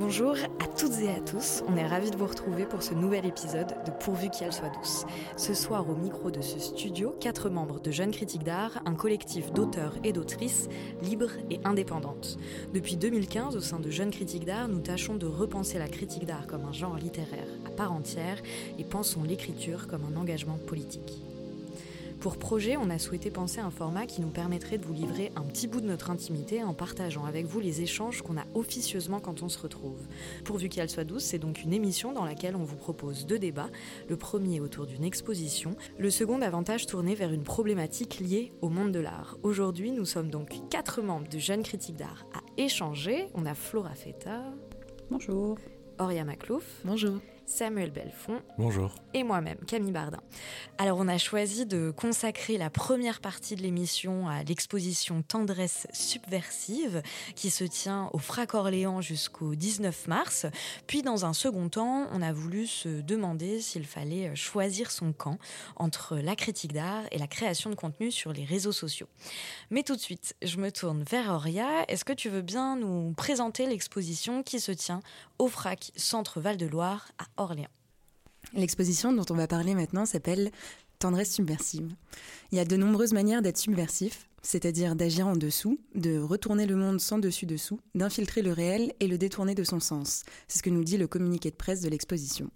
Bonjour à toutes et à tous, on est ravis de vous retrouver pour ce nouvel épisode de Pourvu qu'elle soit douce. Ce soir au micro de ce studio, quatre membres de Jeunes Critiques d'Art, un collectif d'auteurs et d'autrices libres et indépendantes. Depuis 2015, au sein de Jeunes Critiques d'Art, nous tâchons de repenser la critique d'art comme un genre littéraire à part entière et pensons l'écriture comme un engagement politique. Pour projet, on a souhaité penser un format qui nous permettrait de vous livrer un petit bout de notre intimité en partageant avec vous les échanges qu'on a officieusement quand on se retrouve. Pourvu qu'elle soit douce, c'est donc une émission dans laquelle on vous propose deux débats. Le premier autour d'une exposition, le second davantage tourné vers une problématique liée au monde de l'art. Aujourd'hui, nous sommes donc quatre membres de Jeunes Critiques d'Art à échanger. On a Flora Feta. Bonjour. Auria Maclouf. Bonjour. Samuel Belfond. Bonjour. Et moi-même, Camille Bardin. Alors, on a choisi de consacrer la première partie de l'émission à l'exposition Tendresse subversive qui se tient au Frac Orléans jusqu'au 19 mars. Puis, dans un second temps, on a voulu se demander s'il fallait choisir son camp entre la critique d'art et la création de contenu sur les réseaux sociaux. Mais tout de suite, je me tourne vers Auria. Est-ce que tu veux bien nous présenter l'exposition qui se tient au Frac Centre Val-de-Loire à L'exposition dont on va parler maintenant s'appelle Tendresse subversive. Il y a de nombreuses manières d'être subversif, c'est-à-dire d'agir en dessous, de retourner le monde sans dessus-dessous, d'infiltrer le réel et le détourner de son sens. C'est ce que nous dit le communiqué de presse de l'exposition.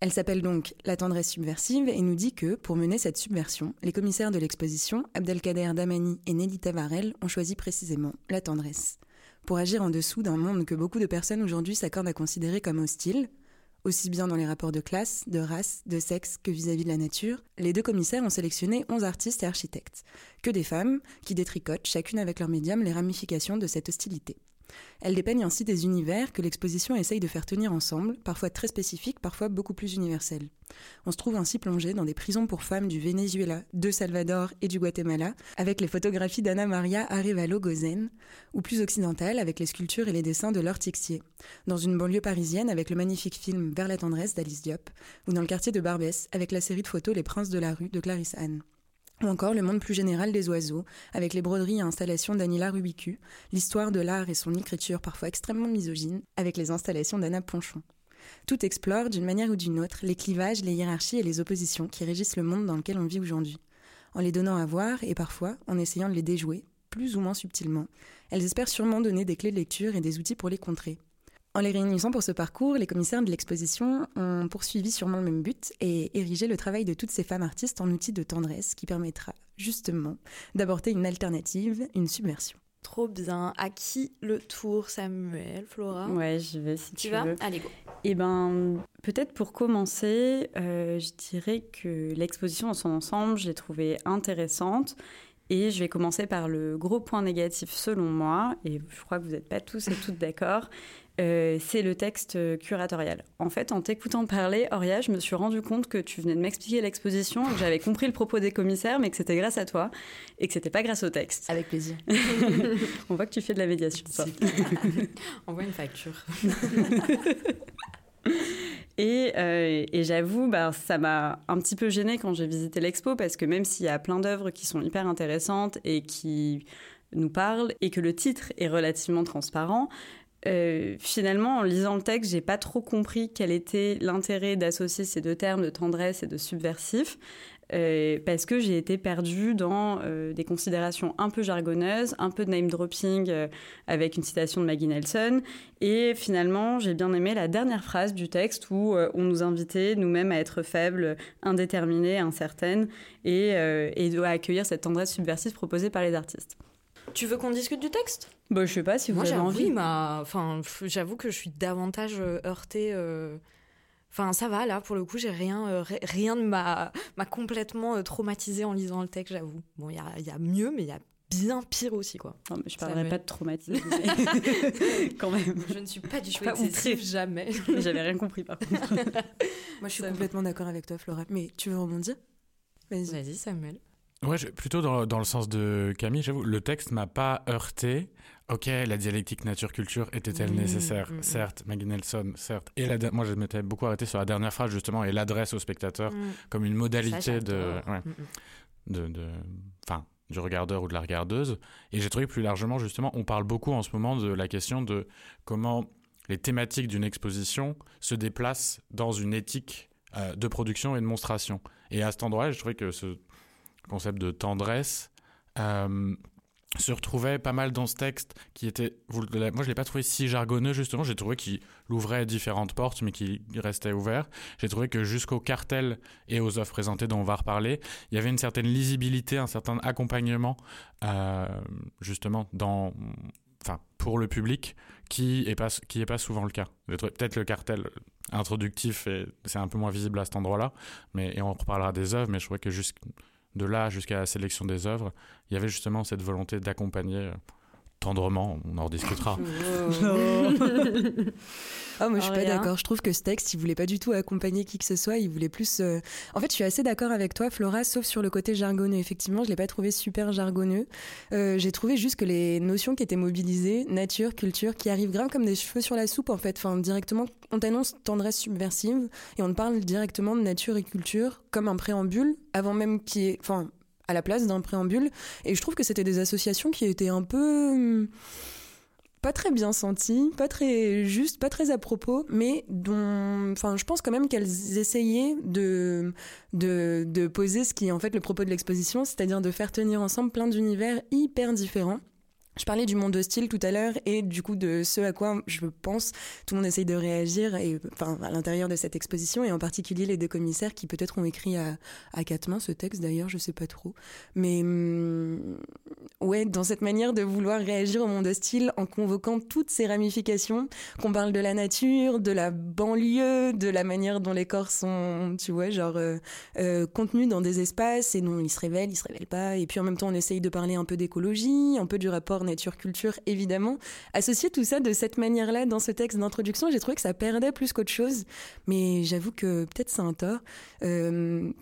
Elle s'appelle donc La tendresse subversive et nous dit que, pour mener cette subversion, les commissaires de l'exposition, Abdelkader Damani et Nelly Tavarel, ont choisi précisément la tendresse. Pour agir en dessous d'un monde que beaucoup de personnes aujourd'hui s'accordent à considérer comme hostile, aussi bien dans les rapports de classe, de race, de sexe que vis-à-vis de la nature, les deux commissaires ont sélectionné 11 artistes et architectes, que des femmes, qui détricotent, chacune avec leur médium, les ramifications de cette hostilité. Elle dépeignent ainsi des univers que l'exposition essaye de faire tenir ensemble, parfois très spécifiques, parfois beaucoup plus universels. On se trouve ainsi plongé dans des prisons pour femmes du Venezuela, de Salvador et du Guatemala, avec les photographies d'Anna Maria Arevalo Gozen, ou plus occidentales avec les sculptures et les dessins de Laure Tixier, dans une banlieue parisienne avec le magnifique film Vers la tendresse d'Alice Diop, ou dans le quartier de Barbès avec la série de photos Les princes de la rue de Clarisse Anne ou encore le monde plus général des oiseaux, avec les broderies et installations d'Anila Rubicu, l'histoire de l'art et son écriture parfois extrêmement misogyne, avec les installations d'Anna Ponchon. Tout explore, d'une manière ou d'une autre, les clivages, les hiérarchies et les oppositions qui régissent le monde dans lequel on vit aujourd'hui. En les donnant à voir, et parfois en essayant de les déjouer, plus ou moins subtilement, elles espèrent sûrement donner des clés de lecture et des outils pour les contrer. En les réunissant pour ce parcours, les commissaires de l'exposition ont poursuivi sûrement le même but et érigé le travail de toutes ces femmes artistes en outil de tendresse qui permettra justement d'aborder une alternative, une subversion. Trop bien. À qui le tour, Samuel, Flora? Ouais, j'y vais si tu, tu vas. veux. Allez, go. Eh ben, peut-être pour commencer, euh, je dirais que l'exposition dans son ensemble, je l'ai trouvée intéressante. Et je vais commencer par le gros point négatif selon moi, et je crois que vous n'êtes pas tous et toutes d'accord, euh, c'est le texte curatorial. En fait, en t'écoutant parler, Auria, je me suis rendu compte que tu venais de m'expliquer l'exposition, que j'avais compris le propos des commissaires, mais que c'était grâce à toi, et que c'était pas grâce au texte. Avec plaisir. On voit que tu fais de la médiation. Envoie une facture. Et, euh, et j'avoue, bah, ça m'a un petit peu gênée quand j'ai visité l'expo parce que même s'il y a plein d'œuvres qui sont hyper intéressantes et qui nous parlent et que le titre est relativement transparent, euh, finalement, en lisant le texte, j'ai pas trop compris quel était l'intérêt d'associer ces deux termes de tendresse et de subversif. Euh, parce que j'ai été perdue dans euh, des considérations un peu jargonneuses, un peu de name dropping avec une citation de Maggie Nelson. Et finalement, j'ai bien aimé la dernière phrase du texte où on nous invitait nous-mêmes à être faibles, indéterminées, incertaines et à accueillir cette tendresse subversive proposée par les artistes. Tu veux qu'on discute du texte? Bon, je sais pas si vous Moi, avez envie. il m'a- enfin, j'avoue que je suis davantage euh, heurtée. euh, Enfin, ça va, là, pour le coup, j'ai rien, euh, ri- rien ne m'a m'a complètement traumatisée en lisant le texte, j'avoue. Bon, il y a, il y a mieux, mais il y a bien pire aussi, quoi. Non, mais je parlerai me- pas de traumatisme. quand même. Je ne suis pas du tout excessive, jamais. J'avais rien compris par contre. Moi, je suis Ça complètement d'accord avec toi, Flora. Mais tu veux rebondir? Vas-y. Vas-y, Samuel. Ouais, je- plutôt dans, dans le sens de Camille, j'avoue, le texte m'a pas heurté. Ok, la dialectique nature-culture était-elle Mmh, nécessaire? Mmh, mmh. Certes, Maggie Nelson, certes. Et la, de- moi, je m'étais beaucoup arrêté sur la dernière phrase, justement, et l'adresse au spectateur, Mm. comme une Ça, modalité de, ouais, Mm, mm. de, de, enfin, du regardeur ou de la regardeuse. Et j'ai trouvé plus largement, justement, on parle beaucoup en ce moment de la question de comment les thématiques d'une exposition se déplacent dans une éthique de production et de monstration. Et à cet endroit, je trouvais que ce concept de tendresse se retrouvait pas mal dans ce texte qui était moi je l'ai pas trouvé si jargonneux justement. J'ai trouvé qu'il ouvrait différentes portes mais qu'il restait ouvert. J'ai trouvé que jusqu'au cartel et aux offres présentées dont on va reparler il y avait une certaine lisibilité un certain accompagnement euh, justement dans enfin pour le public qui est pas pas souvent le cas. Peut-être le cartel introductif c'est un peu moins visible à cet endroit là mais et on reparlera des œuvres mais je trouvais que juste de là jusqu'à la sélection des œuvres, il y avait justement cette volonté d'accompagner euh, tendrement, on en rediscutera. ah, moi, je suis pas d'accord. Je trouve que ce texte, il voulait pas du tout accompagner qui que ce soit. Il voulait plus. Euh, en fait, je suis assez d'accord avec toi, Flora, sauf sur le côté jargonneux. Effectivement, je l'ai pas trouvé super jargonneux. Euh, j'ai trouvé juste que les notions qui étaient mobilisées, nature, culture, qui arrivent grave comme des cheveux sur la soupe, en fait. Enfin, directement, on t'annonce tendresse subversive et on te parle directement de nature et culture comme un préambule, avant même qu'il y ait. Enfin, à la place d'un préambule. Et je trouve que c'était des associations qui étaient un peu hum, pas très bien senties, pas très justes, pas très à propos, mais dont, enfin, je pense quand même qu'elles essayaient de, de, de poser ce qui est en fait le propos de l'exposition, c'est-à-dire de faire tenir ensemble plein d'univers hyper différents. Je parlais du monde hostile tout à l'heure et du coup de ce à quoi je pense tout le monde essaye de réagir et enfin à l'intérieur de cette exposition et en particulier les deux commissaires qui peut-être ont écrit à, à quatre mains ce texte d'ailleurs je sais pas trop. Mais hum, ouais dans cette manière de vouloir réagir au monde hostile en convoquant toutes ces ramifications qu'on parle de la nature de la banlieue de la manière dont les corps sont tu vois genre euh, euh, contenus dans des espaces et non ils se révèlent ils se révèlent pas et puis en même temps on essaye de parler un peu d'écologie un peu du rapport nature-culture, évidemment. Associer tout ça de cette manière-là dans ce texte d'introduction, j'ai trouvé que ça perdait plus qu'autre chose. Mais j'avoue que peut-être c'est un tort. Euh,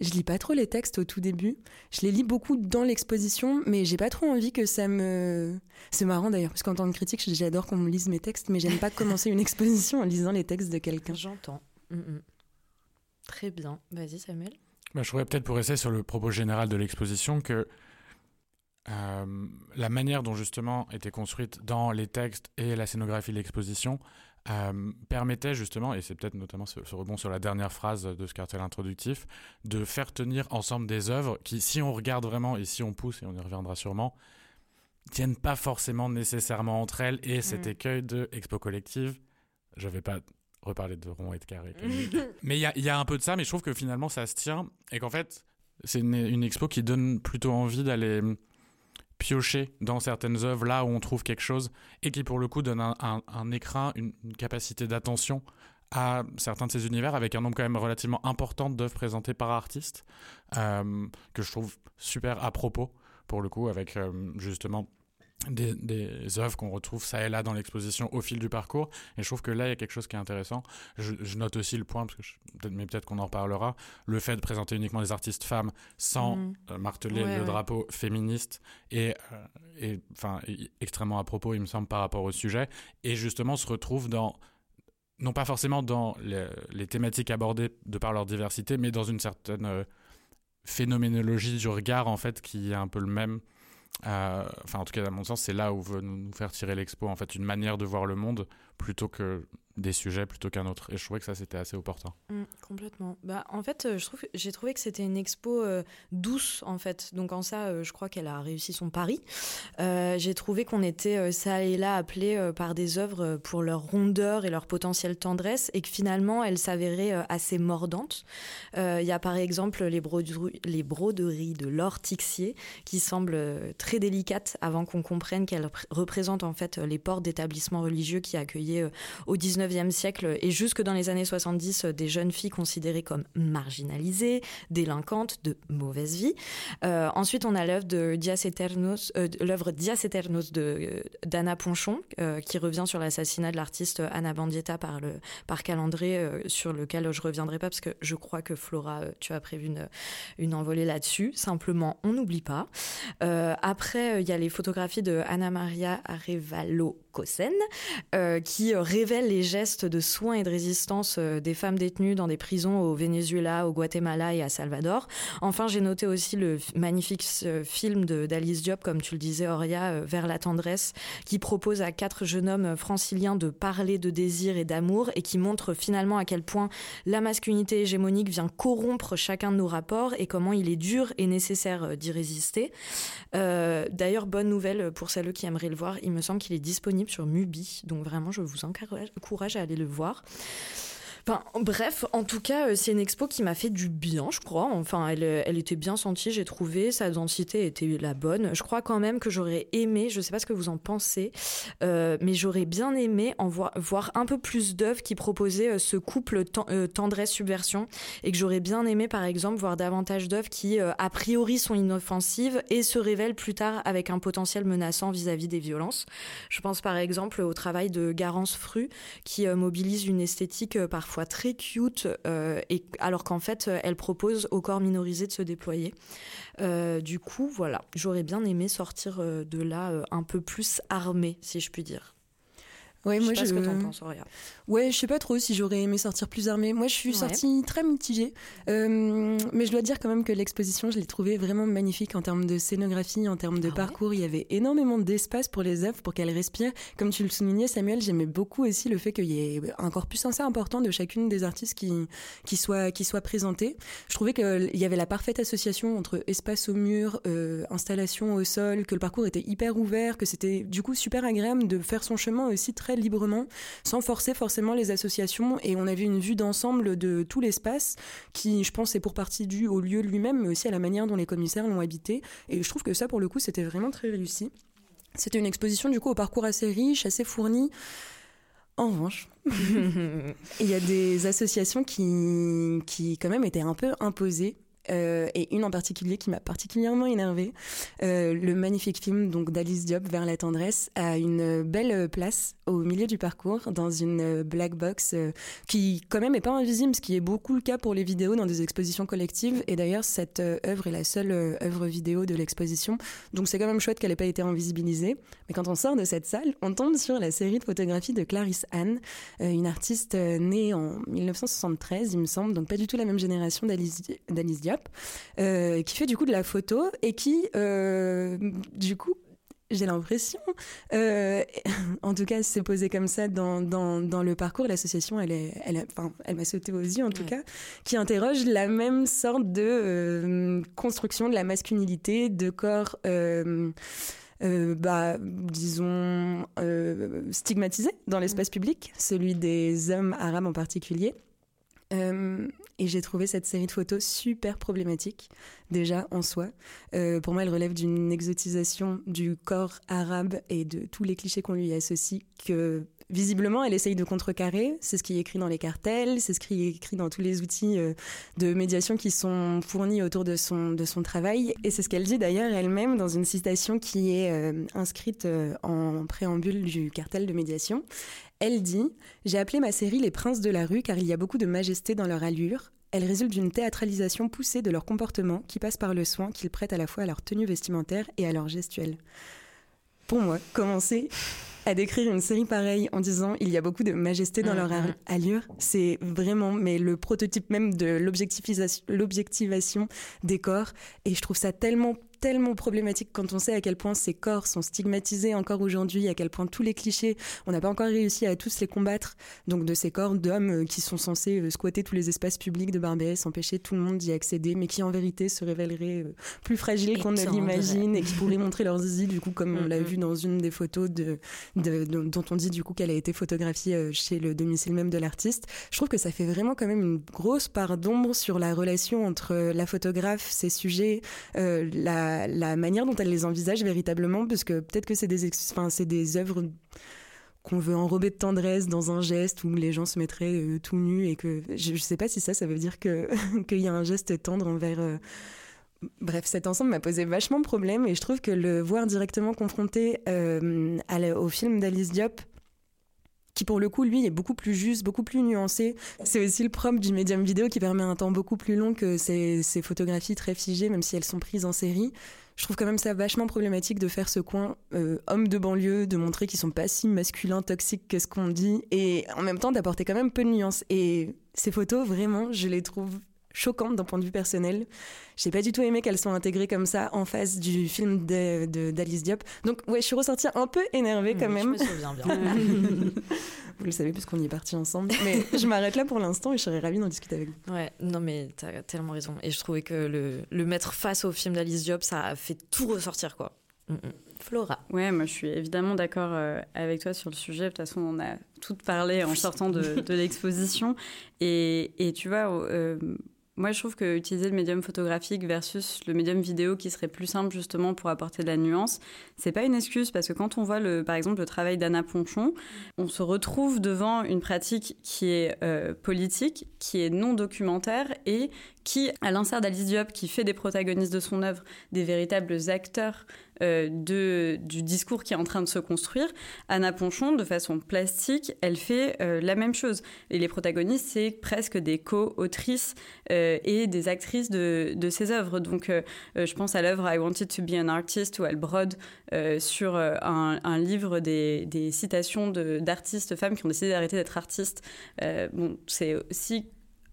je lis pas trop les textes au tout début. Je les lis beaucoup dans l'exposition, mais j'ai pas trop envie que ça me. C'est marrant d'ailleurs, parce qu'en tant que critique, j'adore qu'on me lise mes textes, mais j'aime pas commencer une exposition en lisant les textes de quelqu'un. J'entends. Mm, mm. Très bien. Vas-y, Samuel. Bah, je voudrais peut-être pour essayer sur le propos général de l'exposition que euh, la manière dont justement était construite dans les textes et la scénographie de l'exposition euh, permettait justement, et c'est peut-être notamment ce, rebond sur la dernière phrase de ce cartel introductif, de faire tenir ensemble des œuvres qui, si on regarde vraiment et si on pousse, et on y reviendra sûrement, tiennent pas forcément nécessairement entre elles et cet mm. écueil de expo collective. Je vais pas reparler de rond et de carré. mais il y a, un peu de ça, mais je trouve que finalement ça se tient et qu'en fait c'est une, une, expo qui donne plutôt envie d'aller piocher dans certaines œuvres là où on trouve quelque chose et qui pour le coup donne un, écran, une, capacité d'attention à certains de ces univers avec un nombre quand même relativement important d'œuvres présentées par artistes euh, que je trouve super à propos pour le coup avec euh, justement des, des œuvres qu'on retrouve ça et là dans l'exposition au fil du parcours. Et je trouve que là, il y a quelque chose qui est intéressant. Je, note aussi le point, parce que mais peut-être qu'on en reparlera, le fait de présenter uniquement des artistes femmes sans mm. euh, marteler le drapeau féministe et, euh, et enfin extrêmement à propos, il me semble, par rapport au sujet. Et justement, se retrouve dans non pas forcément dans les, thématiques abordées de par leur diversité, mais dans une certaine euh, phénoménologie du regard en fait qui est un peu le même euh, enfin, en tout cas, à mon sens, c'est là où veut nous faire tirer l'expo, en fait, une manière de voir le monde plutôt que des sujets plutôt qu'un autre. Et je trouvais que ça, c'était assez opportun. Mm, complètement. Bah, en fait, euh, j'ai trouvé que c'était une expo euh, douce, en fait. Donc, en ça, euh, je crois qu'elle a réussi son pari. j'ai trouvé qu'on était, ça et là, appelés par des œuvres pour leur rondeur et leur potentielle tendresse, et que finalement, elles s'avéraient assez mordantes. Il y a, par exemple, les, broderies, les broderies de Laure Tixier, qui semblent très délicates avant qu'on comprenne qu'elles représentent, en fait, les portes d'établissements religieux qui accueillaient au 19 19e siècle et jusque dans les années 70 euh, des jeunes filles considérées comme marginalisées, délinquantes, de mauvaise vie. Euh, ensuite, on a l'œuvre de Dias Eternos, euh, l'œuvre Dias Eternos de d'Anna Ponchon, qui revient sur l'assassinat de l'artiste Anna Bandietta par le par Calandré, sur lequel je reviendrai pas parce que je crois que Flora, tu as prévu une, une envolée là-dessus. Simplement, on n'oublie pas. après, il y a les photographies de Anna Maria Arevalo Kosen, qui révèle les gestes de soins et de résistance des femmes détenues dans des prisons au Venezuela, au Guatemala et à Salvador. Enfin, j'ai noté aussi le magnifique film d'Alice Diop, comme tu le disais, Auria, Vers la tendresse, qui propose à quatre jeunes hommes franciliens de parler de désir et d'amour et qui montre finalement à quel point la masculinité hégémonique vient corrompre chacun de nos rapports et comment il est dur et nécessaire euh, d'y résister. Euh, d'ailleurs, bonne nouvelle pour celles qui aimeraient le voir, il me semble qu'il est disponible sur Mubi, donc vraiment je vous encourage à aller le voir bref, en tout cas, euh, c'est une expo qui m'a fait du bien, je crois. Enfin, elle, euh, elle était bien sentie, j'ai trouvé. Sa densité était la bonne. Je crois quand même que j'aurais aimé, je ne sais pas ce que vous en pensez, euh, mais j'aurais bien aimé en voir, un peu plus d'œuvres qui proposaient ce couple tendresse-subversion. Et que j'aurais bien aimé, par exemple, voir davantage d'œuvres qui, a priori, sont inoffensives et se révèlent plus tard avec un potentiel menaçant vis-à-vis des violences. Je pense par exemple au travail de Garance Fru, qui mobilise une esthétique parfois très cute, euh, et, alors qu'en fait, elle propose au corps minorisé de se déployer. Euh, du coup, voilà, j'aurais bien aimé sortir euh, de là un peu plus armée, si je puis dire. Ouais, je moi sais pas ce que t'en penses, Ouais, je sais pas trop si j'aurais aimé sortir plus armée. Moi, je suis sortie très mitigée. Euh, mais je dois dire quand même que l'exposition, je l'ai trouvée vraiment magnifique en termes de scénographie, en termes de ah parcours. Il y avait énormément d'espace pour les œuvres, pour qu'elles respirent. Comme tu le soulignais, Samuel, j'aimais beaucoup aussi le fait qu'il y ait un corpus assez important de chacune des artistes qui, qui, soit, qui soit présenté. Je trouvais qu'il y avait la parfaite association entre espace au mur, euh, installation au sol, que le parcours était hyper ouvert, que c'était du coup super agréable de faire son chemin aussi très librement, sans forcer forcément les associations. Et on avait une vue d'ensemble de tout l'espace, qui, je pense, est pour partie due au lieu lui-même, mais aussi à la manière dont les commissaires l'ont habité. Et je trouve que ça, pour le coup, c'était vraiment très réussi. C'était une exposition, du coup, au parcours assez riche, assez fourni. En revanche, il y a des associations qui, qui, quand même, étaient un peu imposées euh, et une en particulier qui m'a particulièrement énervée. Euh, le magnifique film donc d'Alice Diop vers la tendresse a une belle place au milieu du parcours dans une black box euh, qui quand même est pas invisible, ce qui est beaucoup le cas pour les vidéos dans des expositions collectives. Et d'ailleurs cette œuvre est la seule œuvre vidéo de l'exposition, donc c'est quand même chouette qu'elle ait pas été invisibilisée. Mais quand on sort de cette salle, on tombe sur la série de photographies de Clarisse Anne, une artiste née en 1973, il me semble, donc pas du tout la même génération d'Alice Diop euh, qui fait du coup de la photo et qui, euh, du coup, j'ai l'impression, euh, en tout cas, s'est posée comme ça dans, dans, le parcours. L'association, elle, est, elle, enfin, elle m'a sauté aux yeux en tout cas, qui interroge la même sorte de construction de la masculinité, de corps. bah, disons, stigmatisé dans l'espace public, celui des hommes arabes en particulier. Et j'ai trouvé cette série de photos super problématique, déjà en soi. Euh, pour moi, elle relève d'une exotisation du corps arabe et de tous les clichés qu'on lui associe, que visiblement, elle essaye de contrecarrer. C'est ce qui est écrit dans les cartels, c'est ce qui est écrit dans tous les outils euh, de médiation qui sont fournis autour de son, de son travail. Et c'est ce qu'elle dit d'ailleurs elle-même dans une citation qui est inscrite en préambule du cartel de médiation. Elle dit J'ai appelé ma série Les Princes de la rue car il y a beaucoup de majesté dans leur allure. Elle résulte d'une théâtralisation poussée de leur comportement qui passe par le soin qu'ils prêtent à la fois à leur tenue vestimentaire et à leur gestuelle. Pour moi, commencer à décrire une série pareille en disant il y a beaucoup de majesté dans leur mm-hmm. allure, c'est vraiment mais le prototype même de l'objectivation des corps. Et je trouve ça tellement tellement problématique quand on sait à quel point ces corps sont stigmatisés encore aujourd'hui, à quel point tous les clichés, on n'a pas encore réussi à tous les combattre, donc de ces corps d'hommes euh, qui sont censés euh, squatter tous les espaces publics de Barbès, empêcher tout le monde d'y accéder, mais qui en vérité se révéleraient euh, plus fragiles qu'on ne l'imagine et qui pourraient montrer leurs zizi, du coup, comme on l'a vu dans une des photos de, dont on dit du coup qu'elle a été photographiée chez le domicile même de l'artiste. Je trouve que ça fait vraiment quand même une grosse part d'ombre sur la relation entre la photographe, ses sujets, la la, manière dont elle les envisage véritablement, parce que peut-être que c'est des, des œuvres qu'on veut enrober de tendresse dans un geste où les gens se mettraient euh, tout nus et que je, ne sais pas si ça, ça veut dire qu'il y a un geste tendre envers. Euh, bref, cet ensemble m'a posé vachement de problèmes et je trouve que le voir directement confronté euh, au film d'Alice Diop, qui pour le coup, lui, est beaucoup plus juste, beaucoup plus nuancé. C'est aussi le propre du médium vidéo qui permet un temps beaucoup plus long que ces, photographies très figées, même si elles sont prises en série je trouve quand même ça vachement problématique de faire ce coin euh, homme de banlieue, de montrer qu'ils sont pas si masculins, toxiques que ce qu'on dit, et en même temps d'apporter quand même peu de nuances. Et ces photos, vraiment, je les trouve choquantes d'un point de vue personnel. J'ai pas du tout aimé qu'elles soient intégrées comme ça en face du film d'Alice de, d'Alice Diop. Donc ouais, je suis ressortie un peu énervée quand même. Je me souviens bien. vous le savez puisqu'on y est parti ensemble. Mais je m'arrête là pour l'instant et je serais ravie d'en discuter avec vous. Ouais, non mais t'as tellement raison. Et je trouvais que le, le mettre face au film d'Alice Diop, ça a fait tout ressortir quoi. Mm, mm. Flora. Ouais, moi je suis évidemment d'accord euh, avec toi sur le sujet. De toute façon, on a tout parlé en sortant de, de l'exposition. Et, et, tu vois, euh, moi, je trouve que utiliser le médium photographique versus le médium vidéo qui serait plus simple justement pour apporter de la nuance, c'est pas une excuse parce que quand on voit le, par exemple le travail d'Anna Ponchon, on se retrouve devant une pratique qui est euh, politique, qui est non documentaire et qui, à l'instar d'Alice Diop, qui fait des protagonistes de son œuvre des véritables acteurs euh, du discours qui est en train de se construire, Anna Ponchon, de façon plastique, elle fait euh, la même chose. Et les protagonistes, c'est presque des co-autrices euh, et des actrices de, de ses œuvres. Donc, je pense à l'œuvre I Wanted to be an Artist, où elle brode sur un, livre des citations d'artistes femmes qui ont décidé d'arrêter d'être artistes. bon, c'est aussi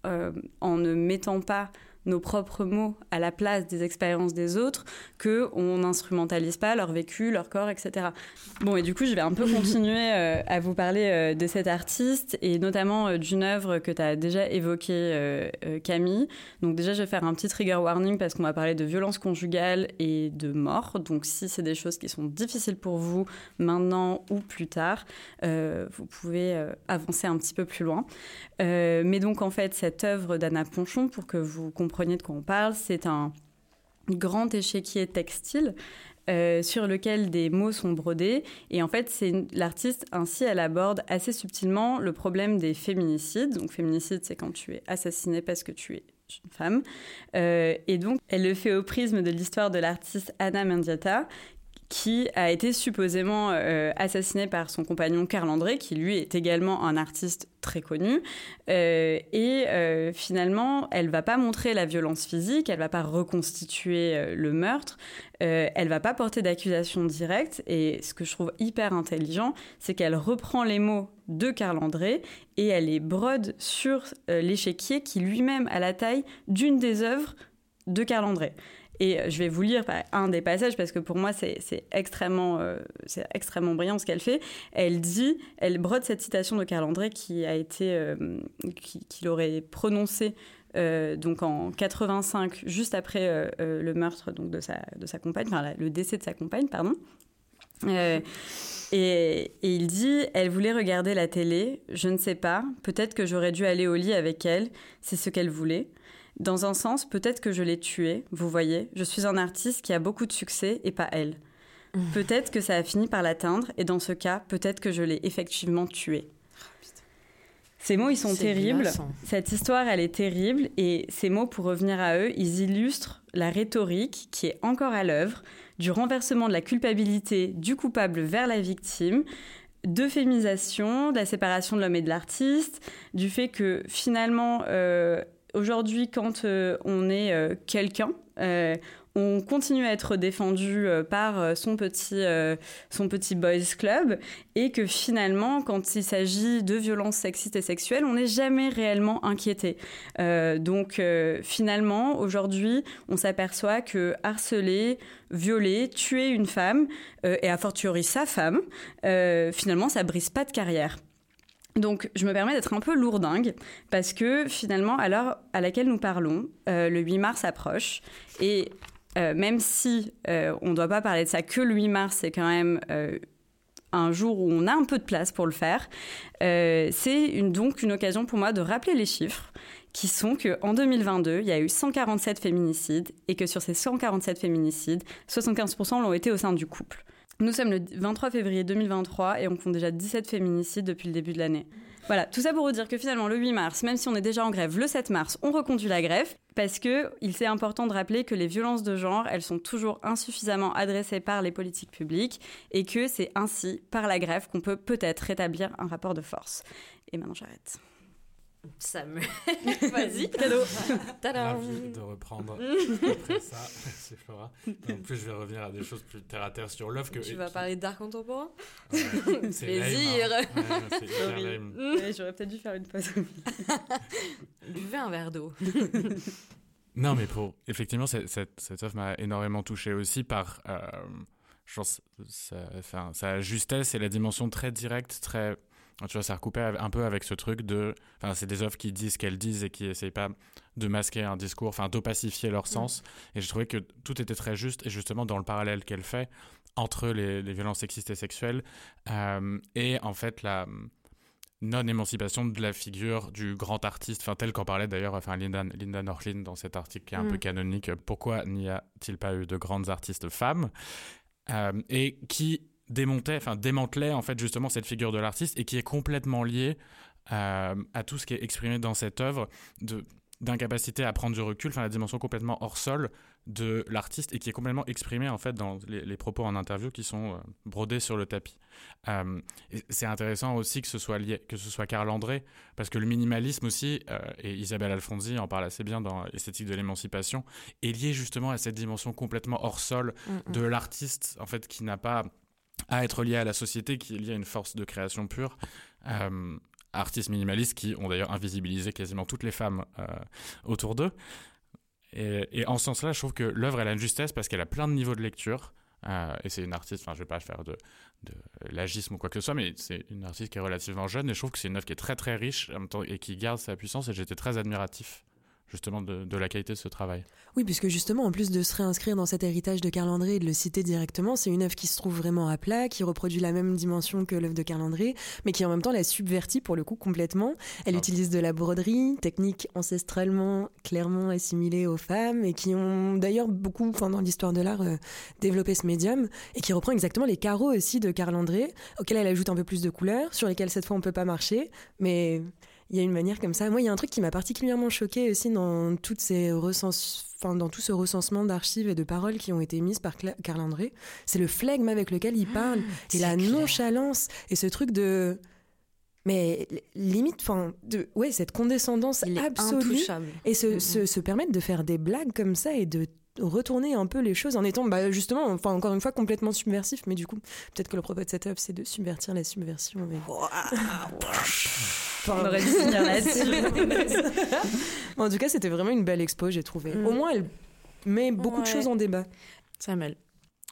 en ne mettant pas nos propres mots à la place des expériences des autres, que on n'instrumentalise pas leur vécu, leur corps, etc. Bon, et du coup, je vais un peu continuer euh, à vous parler euh, de cet artiste et notamment euh, d'une œuvre que tu as déjà évoquée, Camille. Donc déjà, je vais faire un petit trigger warning parce qu'on va parler de violence conjugale et de mort. Donc si c'est des choses qui sont difficiles pour vous maintenant ou plus tard, vous pouvez avancer un petit peu plus loin. mais donc en fait, cette œuvre d'Anna Ponchon, pour que vous compreniez compreniez de quoi on parle, c'est un grand échiquier textile euh, sur lequel des mots sont brodés. Et en fait, c'est l'artiste ainsi, elle aborde assez subtilement le problème des féminicides. Donc, féminicide, c'est quand tu es assassiné parce que tu es une femme. Euh, et donc, elle le fait au prisme de l'histoire de l'artiste Anna Mendieta, qui a été supposément euh, assassiné par son compagnon Carl André, qui lui est également un artiste très connu. Euh, et euh, finalement, elle va pas montrer la violence physique, elle va pas reconstituer le meurtre, elle va pas porter d'accusation directe. Et ce que je trouve hyper intelligent, c'est qu'elle reprend les mots de Carl André et elle les brode sur l'échiquier qui lui-même a la taille d'une des œuvres de Carl André. Et euh, je vais vous lire un des passages parce que pour moi, c'est extrêmement, euh, extrêmement brillant ce qu'elle fait. Elle dit, elle brode cette citation de Carl André qui a été, euh, qu'il aurait prononcée donc en 85, juste après le meurtre donc de sa, de sa compagne, le décès de sa compagne, pardon. Et, il dit, elle voulait regarder la télé, je ne sais pas, peut-être que j'aurais dû aller au lit avec elle, c'est ce qu'elle voulait. Dans un sens, peut-être que je l'ai tuée, vous voyez. Je suis un artiste qui a beaucoup de succès et pas elle. Mmh. Peut-être que ça a fini par l'atteindre, et dans ce cas, peut-être que je l'ai effectivement tuée. Ces mots, ils sont terribles. Cette histoire, elle est terrible. Et ces mots, pour revenir à eux, ils illustrent la rhétorique qui est encore à l'œuvre du renversement de la culpabilité du coupable vers la victime, d'euphémisation, de la séparation de l'homme et de l'artiste, du fait que finalement, euh, aujourd'hui, quand euh, on est euh, quelqu'un, euh, on continue à être défendu par son petit, son petit boys club et que finalement, quand il s'agit de violences sexistes et sexuelles, on n'est jamais réellement inquiété. donc finalement, aujourd'hui, on s'aperçoit que harceler, violer, tuer une femme, et a fortiori sa femme, finalement, ça brise pas de carrière. Donc, je me permets d'être un peu lourdingue parce que finalement, à l'heure à laquelle nous parlons, euh, le 8 mars approche et euh, même si euh, on ne doit pas parler de ça que le 8 mars, c'est quand même un jour où on a un peu de place pour le faire. c'est donc une occasion pour moi de rappeler les chiffres qui sont qu'en 2022, il y a eu 147 féminicides et que sur ces 147 féminicides, 75% l'ont été au sein du couple. Nous sommes le 23 février 2023 et on compte déjà 17 féminicides depuis le début de l'année. Voilà, tout ça pour vous dire que finalement, le 8 mars, même si on est déjà en grève, le 7 mars, on reconduit la grève parce que il est important de rappeler que les violences de genre, elles sont toujours insuffisamment adressées par les politiques publiques et que c'est ainsi, par la grève, qu'on peut peut-être rétablir un rapport de force. Et maintenant, j'arrête. Ça me. Vas-y, cadeau. Ravi de reprendre après ça. C'est Flora. En plus, je vais revenir à des choses plus terre à terre sur l'œuvre. Que... Tu vas parler d'art contemporain? Ouais, C'est Plaisir. hein. Ouais, lame. Ouais, J'aurais peut-être dû faire une pause. Buvez un verre d'eau. Non, mais pour effectivement, cette, cette, cette œuvre m'a énormément touché aussi par, euh, je pense, sa, enfin, sa justesse et la dimension très directe, très, tu vois, ça recoupait un peu avec ce truc de, enfin, c'est des œuvres qui disent ce qu'elles disent et qui essayent pas de masquer un discours, enfin, d'opacifier leur sens. Et je trouvais que tout était très juste et justement dans le parallèle qu'elle fait entre les, les violences sexistes et sexuelles euh, et en fait la non-émancipation de la figure du grand artiste, enfin tel qu'en parlait d'ailleurs enfin, Linda, Linda Norlin dans cet article qui est un Mm. peu canonique, pourquoi n'y a-t-il pas eu de grandes artistes femmes Euh, et qui démontait, enfin démantelait en fait justement cette figure de l'artiste et qui est complètement liée euh, à tout ce qui est exprimé dans cette œuvre de d'incapacité à prendre du recul, enfin la dimension complètement hors sol de l'artiste et qui est complètement exprimée en fait dans les, les propos en interview qui sont euh, brodés sur le tapis. Euh, c'est intéressant aussi que ce soit lié, que ce soit Karl André, parce que le minimalisme aussi, euh, et Isabelle Alfonsi en parle assez bien dans Esthétique de l'émancipation, est lié justement à cette dimension complètement hors sol Mm, de l'artiste, en fait, qui n'a pas à être lié à la société, qui est lié à une force de création pure. Euh, artistes minimalistes qui ont d'ailleurs invisibilisé quasiment toutes les femmes euh, autour d'eux. Et, en ce sens-là, je trouve que l'œuvre, elle a une justesse parce qu'elle a plein de niveaux de lecture. Euh, et c'est une artiste, enfin, je vais pas faire de, de l'agisme ou quoi que ce soit, mais c'est une artiste qui est relativement jeune et je trouve que c'est une œuvre qui est très très riche en même temps, et qui garde sa puissance. Et j'étais très admiratif justement de, de la qualité de ce travail. Oui, puisque justement, en plus de se réinscrire dans cet héritage de Carl André et de le citer directement, c'est une œuvre qui se trouve vraiment à plat, qui reproduit la même dimension que l'œuvre de Carl André, mais qui en même temps la subvertit pour le coup complètement. Elle Ah. utilise de la broderie, technique ancestralement clairement assimilée aux femmes, et qui ont d'ailleurs beaucoup, dans l'histoire de l'art, euh, développé ce médium, et qui reprend exactement les carreaux aussi de Carl André, auxquels elle ajoute un peu plus de couleurs, sur lesquels cette fois on peut pas marcher, mais il y a une manière comme ça. Moi, il y a un truc qui m'a particulièrement choqué aussi dans toutes ces recens... enfin, dans tout ce recensement d'archives et de paroles qui ont été mises par Cla- Carl André. C'est le flegme avec lequel il parle et la nonchalance et ce truc de. Mais limite, enfin, de ouais, cette condescendance absolue et se, se, se permettre de faire des blagues comme ça et de retourner un peu les choses en étant bah, justement, enfin encore une fois, complètement subversif. Mais du coup, peut-être que le propos de cette œuvre, c'est de subvertir la subversion. mais- On aurait dû finir là-dessus. en tout cas, c'était vraiment une belle expo, j'ai trouvé. Mm. Au moins, elle met beaucoup de choses en débat. Samuel.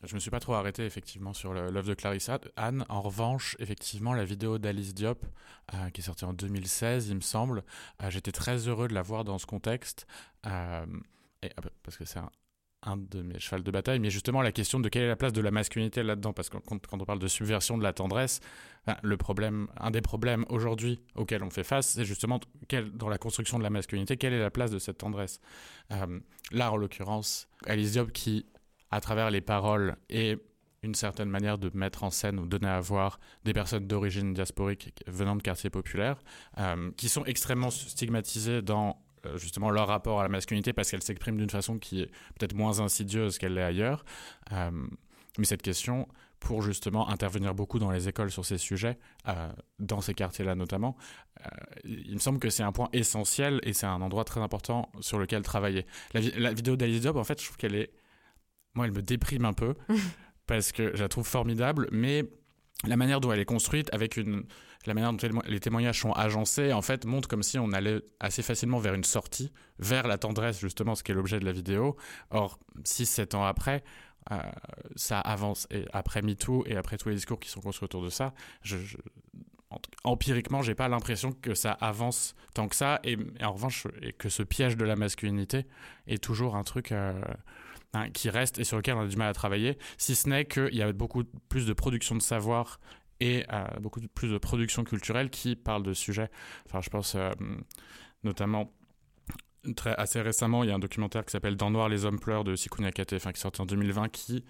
Je me suis pas trop arrêté effectivement sur l'œuvre de Clarissa Anne. En revanche, effectivement, la vidéo d'Alice Diop, euh, qui est sortie en 2016, il me semble, euh, j'étais très heureux de la voir dans ce contexte, euh, et, euh, parce que c'est un, un de mes chevals de bataille, mais justement la question de quelle est la place de la masculinité là-dedans, parce que quand, on parle de subversion de la tendresse, le problème, un des problèmes aujourd'hui auxquels on fait face, c'est justement quelle- dans la construction de la masculinité, quelle est la place de cette tendresse? Euh, là, en l'occurrence, Alice qui à travers les paroles et une certaine manière de mettre en scène ou donner à voir des personnes d'origine diasporique venant de quartiers populaires euh, qui sont extrêmement stigmatisées dans justement leur rapport à la masculinité parce qu'elles s'expriment d'une façon qui est peut-être moins insidieuse qu'elle l'est ailleurs. Euh, mais cette question, pour justement intervenir beaucoup dans les écoles sur ces sujets, euh, dans ces quartiers-là notamment, euh, il me semble que c'est un point essentiel et c'est un endroit très important sur lequel travailler. La, vi- la vidéo d'Alice Diop, en fait, je trouve qu'elle est moi, elle me déprime un peu parce que je la trouve formidable, mais la manière dont elle est construite, avec une, la manière dont les témoignages sont agencés, en fait, montre comme si on allait assez facilement vers une sortie, vers la tendresse, justement, ce qui est l'objet de la vidéo. Or, 6-7 ans après, euh, ça avance. Et après MeToo et après tous les discours qui sont construits autour de ça, je, je- en- empiriquement, j'ai pas l'impression que ça avance tant que ça. Et, en revanche, que ce piège de la masculinité est toujours un truc euh, hein, qui reste et sur lequel on a du mal à travailler, si ce n'est qu'il y a beaucoup plus de production de savoir et euh, beaucoup plus de production culturelle qui parle de sujets. Enfin, je pense euh, notamment très, assez récemment, il y a un documentaire qui s'appelle Dans Noir, les hommes pleurent de Sikuna Kate, enfin, qui est sorti en 2020, qui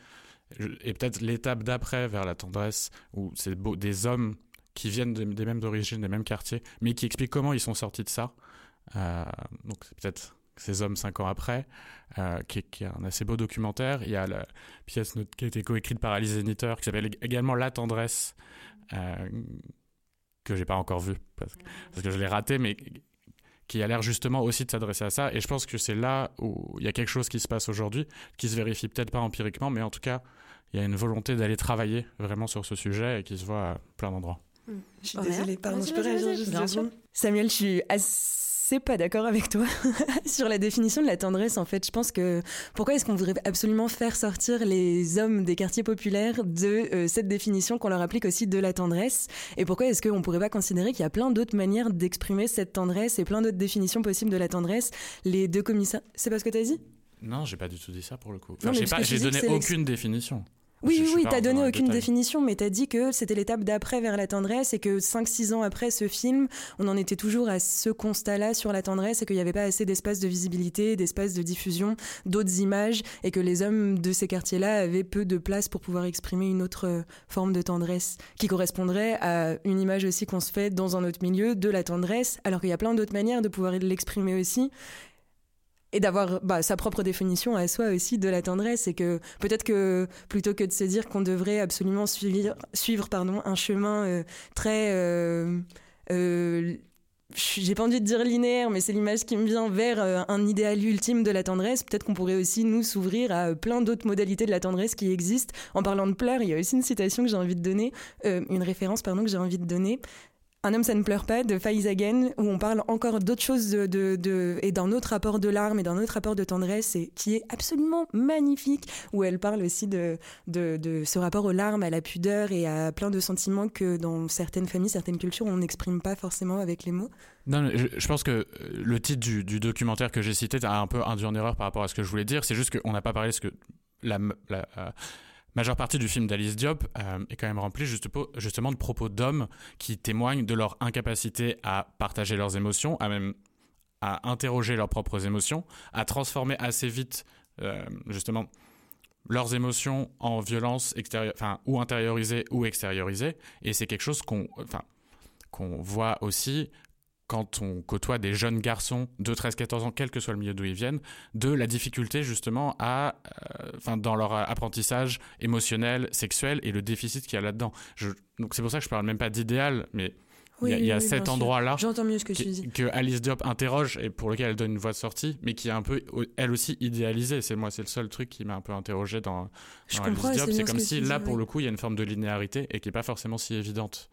et peut-être l'étape d'après vers la tendresse, où c'est des hommes qui viennent des mêmes origines, des mêmes quartiers, mais qui expliquent comment ils sont sortis de ça. Euh, donc c'est peut-être ces hommes cinq ans après, euh, qui, est, un assez beau documentaire. Il y a la pièce qui a été coécrite par Alice Zeniter, qui s'appelle également La tendresse, euh, que j'ai pas encore vue parce, parce, que je l'ai raté, mais qui a l'air justement aussi de s'adresser à ça. Et je pense que c'est là où il y a quelque chose qui se passe aujourd'hui, qui se vérifie peut-être pas empiriquement, mais en tout cas, il y a une volonté d'aller travailler vraiment sur ce sujet et qui se voit à plein d'endroits. Je suis désolée, pardon, je peux réagir juste deux secondes Samuel, je suis assez pas d'accord avec toi sur la définition de la tendresse en fait. Je pense que pourquoi est-ce qu'on voudrait absolument faire sortir les hommes des quartiers populaires de euh, cette définition qu'on leur applique aussi de la tendresse? Et pourquoi est-ce qu'on pourrait pas considérer qu'il y a plein d'autres manières d'exprimer cette tendresse et plein d'autres définitions possibles de la tendresse? Les deux commissaires, c'est pas ce que tu as dit? Non, j'ai pas du tout dit ça pour le coup. Enfin, j'ai donné aucune définition. Oui, oui, oui, t'as donné aucune définition, mais t'as dit que c'était l'étape d'après vers la tendresse et que 5-6 ans après ce film, on en était toujours à ce constat-là sur la tendresse et qu'il n'y avait pas assez d'espace de visibilité, d'espace de diffusion, d'autres images et que les hommes de ces quartiers-là avaient peu de place pour pouvoir exprimer une autre euh, forme de tendresse qui correspondrait à une image aussi qu'on se fait dans un autre milieu de la tendresse, alors qu'il y a plein d'autres manières de pouvoir l'exprimer aussi et d'avoir bah, sa propre définition à soi aussi de la tendresse et que peut-être que plutôt que de se dire qu'on devrait absolument suivre, un chemin euh, très euh, euh, j'ai pas envie de dire linéaire, mais c'est l'image qui me vient vers un idéal ultime de la tendresse. Peut-être qu'on pourrait aussi nous s'ouvrir à plein d'autres modalités de la tendresse qui existent. En parlant de pleurs, il y a aussi une citation que j'ai envie de donner, une référence pardon que j'ai envie de donner. Un homme, ça ne pleure pas de Faiz où on parle encore d'autres choses et d'un autre rapport de larmes et d'un autre rapport de tendresse, et qui est absolument magnifique, où elle parle aussi de, ce rapport aux larmes, à la pudeur et à plein de sentiments que dans certaines familles, certaines cultures, on n'exprime pas forcément avec les mots. Non, je, pense que euh, le titre du, documentaire que j'ai cité a un peu induit en erreur par rapport à ce que je voulais dire. C'est juste qu'on n'a pas parlé de ce que la euh, majeure partie du film d'Alice Diop euh, est quand même remplie justement de propos d'hommes qui témoignent de leur incapacité à partager leurs émotions, à même à interroger leurs propres émotions, à transformer assez vite euh, justement leurs émotions en violence extérieure, ou intériorisée ou extériorisée. Et c'est quelque chose qu'on voit aussi quand on côtoie des jeunes garçons de 13-14 ans, quel que soit le milieu d'où ils viennent, de la difficulté justement à, euh, dans leur apprentissage émotionnel, sexuel et le déficit qu'il y a là-dedans. donc c'est pour ça que je parle même pas d'idéal, mais il y a, cet endroit-là J'entends mieux ce que tu dis. que Alice Diop interroge et pour lequel elle donne une voie de sortie, mais qui est un peu elle aussi idéalisée. C'est moi, c'est le seul truc qui m'a un peu interrogé dans, dans Alice Diop. C'est comme si là, pour le coup, il y a une forme de linéarité et qui est pas forcément si évidente.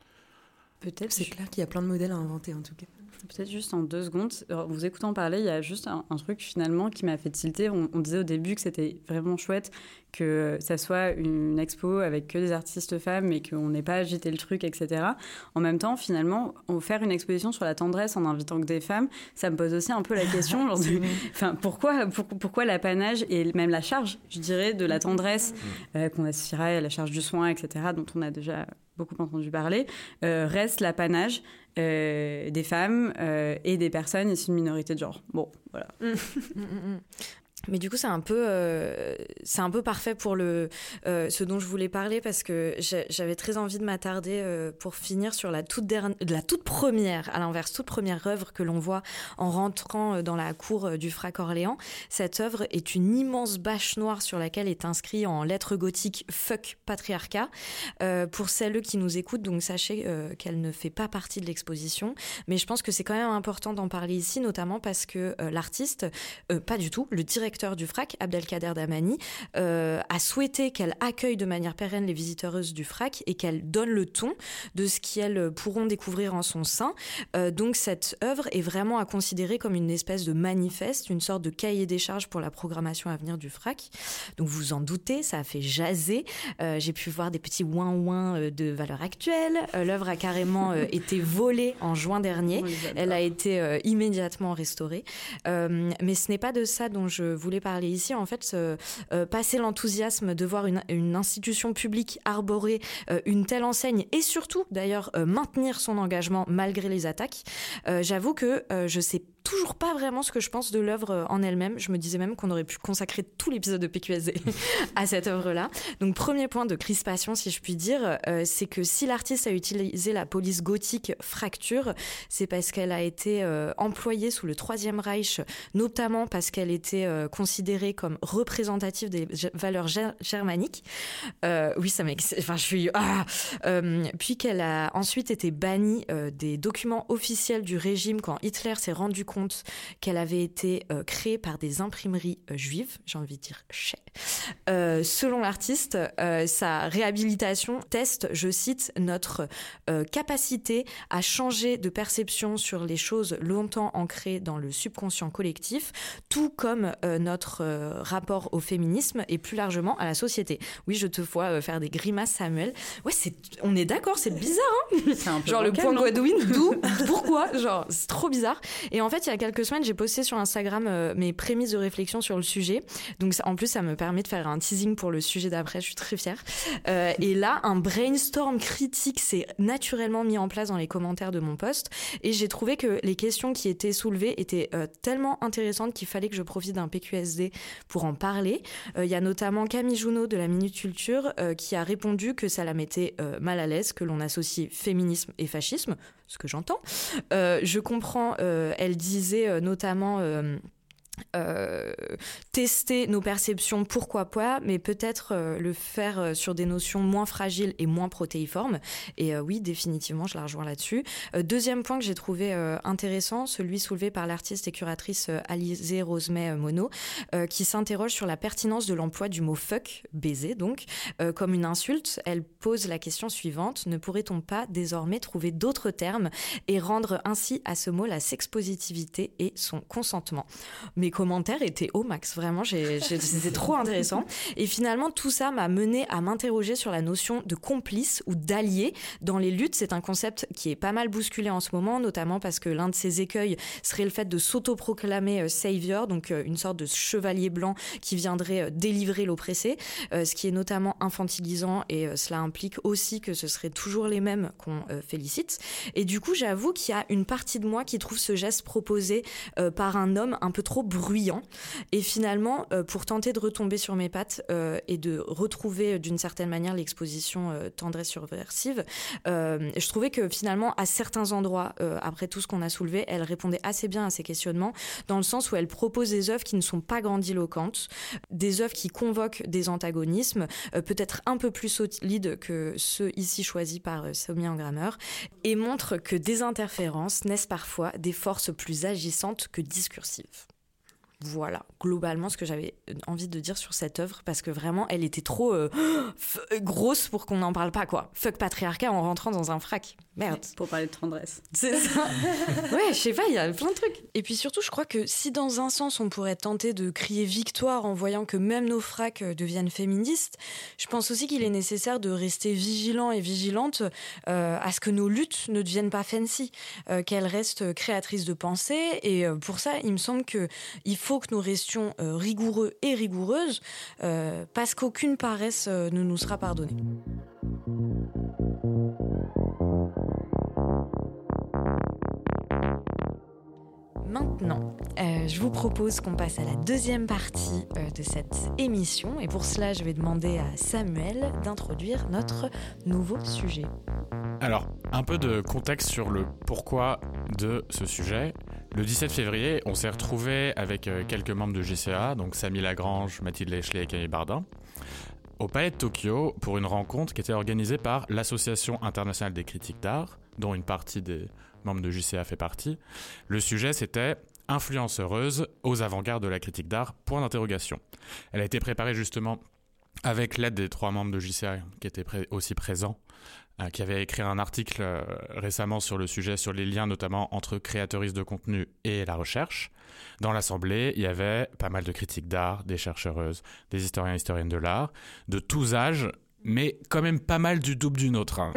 Peut-être. C'est clair qu'il y a plein de modèles à inventer en tout cas. Peut-être juste en deux secondes, en vous écoutant parler, il y a juste un, truc finalement qui m'a fait tilter. On, disait au début que c'était vraiment chouette que ça soit une expo avec que des artistes femmes et qu'on n'ait pas agité le truc, etc. En même temps, finalement, faire une exposition sur la tendresse en invitant que des femmes, ça me pose aussi un peu la question. enfin, pourquoi, pourquoi l'apanage et même la charge, je dirais, de la tendresse mmh. euh, qu'on associerait à la charge du soin, etc., dont on a déjà beaucoup entendu parler, euh, reste l'apanage euh, des femmes euh, et des personnes issues de minorités de genre. Bon, voilà. Mais du coup, c'est un peu, euh, c'est un peu parfait pour le, euh, ce dont je voulais parler parce que j'avais très envie de m'attarder euh, pour finir sur la toute dernière, la toute première, à l'inverse, toute première œuvre que l'on voit en rentrant dans la cour du Frac Orléans. Cette œuvre est une immense bâche noire sur laquelle est inscrit en lettres gothiques "fuck patriarcat". pour celles qui nous écoutent, donc sachez qu'elle ne fait pas partie de l'exposition, mais je pense que c'est quand même important d'en parler ici, notamment parce que l'artiste, pas du tout, le directeur du FRAC, Abdelkader Damani, euh, a souhaité qu'elle accueille de manière pérenne les visiteuses du FRAC et qu'elle donne le ton de ce qu'elles pourront découvrir en son sein. Euh, donc cette œuvre est vraiment à considérer comme une espèce de manifeste, une sorte de cahier des charges pour la programmation à venir du FRAC. Donc vous en doutez, ça a fait jaser. Euh, j'ai pu voir des petits ouin-ouin de valeur actuelle. L'œuvre a carrément été volée en juin dernier. Elle a été immédiatement restaurée. mais ce n'est pas de ça dont je voulais parler ici, en fait, euh, passer l'enthousiasme de voir une, institution publique arborer euh, une telle enseigne et surtout, d'ailleurs, euh, maintenir son engagement malgré les attaques, j'avoue que je sais toujours pas vraiment ce que je pense de l'œuvre en elle-même. Je me disais même qu'on aurait pu consacrer tout l'épisode de PQSD à cette œuvre-là. Donc premier point de crispation, si je puis dire, euh, c'est que si l'artiste a utilisé la police gothique fracture, c'est parce qu'elle a été euh, employée sous le Troisième Reich, notamment parce qu'elle était euh, considérée comme représentative des valeurs germaniques. oui, ça m'excite. Enfin, je suis. Ah puis qu'elle a ensuite été bannie des documents officiels du régime quand Hitler s'est rendu compte qu'elle avait été créée par des imprimeries juives, j'ai envie de dire chez. selon l'artiste, sa réhabilitation teste, je cite, notre euh, capacité à changer de perception sur les choses longtemps ancrées dans le subconscient collectif, tout comme euh, notre euh, rapport au féminisme et plus largement à la société. Oui, je te vois faire des grimaces, Samuel. Ouais, c'est, on est d'accord, c'est bizarre, hein Genre le point Godwin, d'où, pourquoi Genre, c'est trop bizarre. Et en fait, il y a quelques semaines, j'ai posté sur Instagram mes prémices de réflexion sur le sujet. Donc, en plus, ça me permet de faire un teasing pour le sujet d'après. Je suis très fière. et là, un brainstorm critique s'est naturellement mis en place dans les commentaires de mon post et j'ai trouvé que les questions qui étaient soulevées étaient euh, tellement intéressantes qu'il fallait que je profite d'un PQSD pour en parler. Euh, il y a notamment Camille Junot de la Minute Culture euh, qui a répondu que ça la mettait mal à l'aise que l'on associe féminisme et fascisme, ce que j'entends. je comprends, elle disait notamment euh, tester nos perceptions, pourquoi pas, mais peut-être euh, le faire euh, sur des notions moins fragiles et moins protéiformes. Et oui, définitivement, je la rejoins là-dessus. deuxième point que j'ai trouvé intéressant, celui soulevé par l'artiste et curatrice Alizé Rosemet Mono, qui s'interroge sur la pertinence de l'emploi du mot fuck, baiser donc, comme une insulte. Elle pose la question suivante ne pourrait-on pas désormais trouver d'autres termes et rendre ainsi à ce mot la sexpositivité et son consentement? Mes commentaires étaient au max. Vraiment, c'était trop intéressant. Et finalement, tout ça m'a mené à m'interroger sur la notion de complice ou d'allié dans les luttes. C'est un concept qui est pas mal bousculé en ce moment, notamment parce que l'un de ses écueils serait le fait de s'autoproclamer euh, savior, donc euh, une sorte de chevalier blanc qui viendrait euh, délivrer l'oppressé, ce qui est notamment infantilisant et cela implique aussi que ce serait toujours les mêmes qu'on félicite. Et du coup, j'avoue qu'il y a une partie de moi qui trouve ce geste proposé par un homme un peu trop bruyant. Et finalement, euh, pour tenter de retomber sur mes pattes euh, et de retrouver euh, d'une certaine manière l'exposition tendresse subversive, je trouvais que finalement, à certains endroits, après tout ce qu'on a soulevé, elle répondait assez bien à ces questionnements, dans le sens où elle propose des œuvres qui ne sont pas grandiloquentes, des œuvres qui convoquent des antagonismes, peut-être un peu plus solides que ceux ici choisis par Soumia Engrammeur, et montre que des interférences naissent parfois des forces plus agissantes que discursives. Voilà, globalement, ce que j'avais envie de dire sur cette œuvre, parce que vraiment, elle était trop euh, grosse pour qu'on n'en parle pas, quoi. Fuck patriarcat en rentrant dans un frac. Merde. Pour parler de tendresse. C'est ça. ouais, je sais pas, il y a plein de trucs. Et puis surtout, je crois que si dans un sens, on pourrait tenter de crier victoire en voyant que même nos fracs euh, deviennent féministes, je pense aussi qu'il est nécessaire de rester vigilant et vigilante euh, à ce que nos luttes ne deviennent pas fancy, qu'elles restent créatrices de pensée. Et pour ça, il me semble qu'il faut que nous restions euh, rigoureux et rigoureuses, euh, parce qu'aucune paresse euh, ne nous sera pardonnée. Maintenant, je vous propose qu'on passe à la deuxième partie de cette émission et pour cela, je vais demander à Samuel d'introduire notre nouveau sujet. Alors, un peu de contexte sur le pourquoi de ce sujet. Le 17 février, on s'est retrouvé avec euh, quelques membres de GCA, donc Samy Lagrange, Mathilde Lechelet et Camille Bardin, au Palais de Tokyo pour une rencontre qui était organisée par l'Association internationale des critiques d'art, dont une partie des membres de GCA fait partie. Le sujet, c'était Influence heureuse aux avant-gardes de la critique d'art, point d'interrogation. Elle a été préparée justement avec l'aide des trois membres de JCA qui étaient aussi présents euh, qui avait écrit un article euh, récemment sur le sujet, sur les liens notamment entre créateurisme de contenu et la recherche. Dans l'Assemblée, il y avait pas mal de critiques d'art, des chercheuses, des historiens historiennes de l'art, de tous âges, mais quand même pas mal du double d'une autre, hein.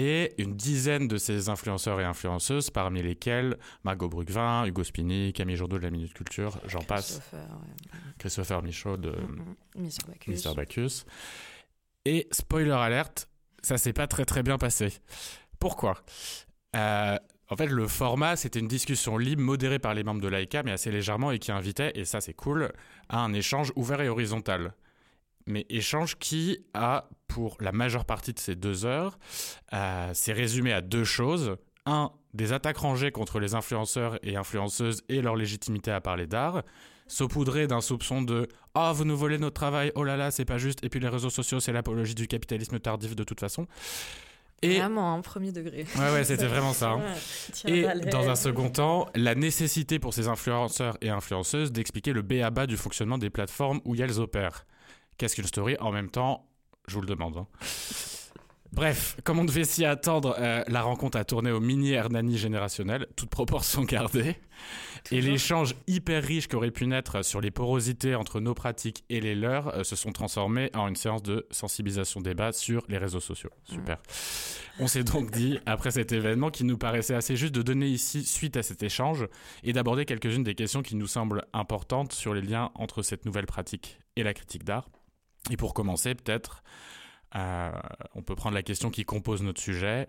Et une dizaine de ces influenceurs et influenceuses, parmi lesquels Margot Brugvin, Hugo Spini, Camille Jourdaud de la Minute Culture, j'en passe. Christopher Michaud de mm, mm. Mister Bacchus. Et spoiler alerte, ça s'est pas très très bien passé. Pourquoi? Euh, en fait, le format, c'était une discussion libre, modérée par les membres de l'AICA, mais assez légèrement, et qui invitait, et ça c'est cool, à un échange ouvert et horizontal. Mais échange qui a, pour la majeure partie de ces deux heures, euh, s'est résumé à deux choses. Un, des attaques rangées contre les influenceurs et influenceuses et leur légitimité à parler d'art, saupoudré d'un soupçon de Ah, vous nous volez notre travail, oh là là, c'est pas juste, et puis les réseaux sociaux, c'est l'apologie du capitalisme tardif de toute façon. Et... Vraiment, un premier degré. Ouais, ouais, c'était vraiment ça. Hein. Et dans un second temps, la nécessité pour ces influenceurs et influenceuses d'expliquer le B à bas du fonctionnement des plateformes où elles opèrent. Qu'est-ce qu'une story En même temps, je vous le demande. Hein. Bref, comme on devait s'y attendre, euh, la rencontre a tourné au mini Hernani générationnel, toute proportion gardée. Et l'échange hyper riche qui aurait pu naître sur les porosités entre nos pratiques et les leurs euh, se sont transformés en une séance de sensibilisation débat sur les réseaux sociaux. Super. On s'est donc dit, après cet événement, qu'il nous paraissait assez juste de donner ici suite à cet échange et d'aborder quelques-unes des questions qui nous semblent importantes sur les liens entre cette nouvelle pratique et la critique d'art. Et pour commencer, peut-être euh, on peut prendre la question qui compose notre sujet.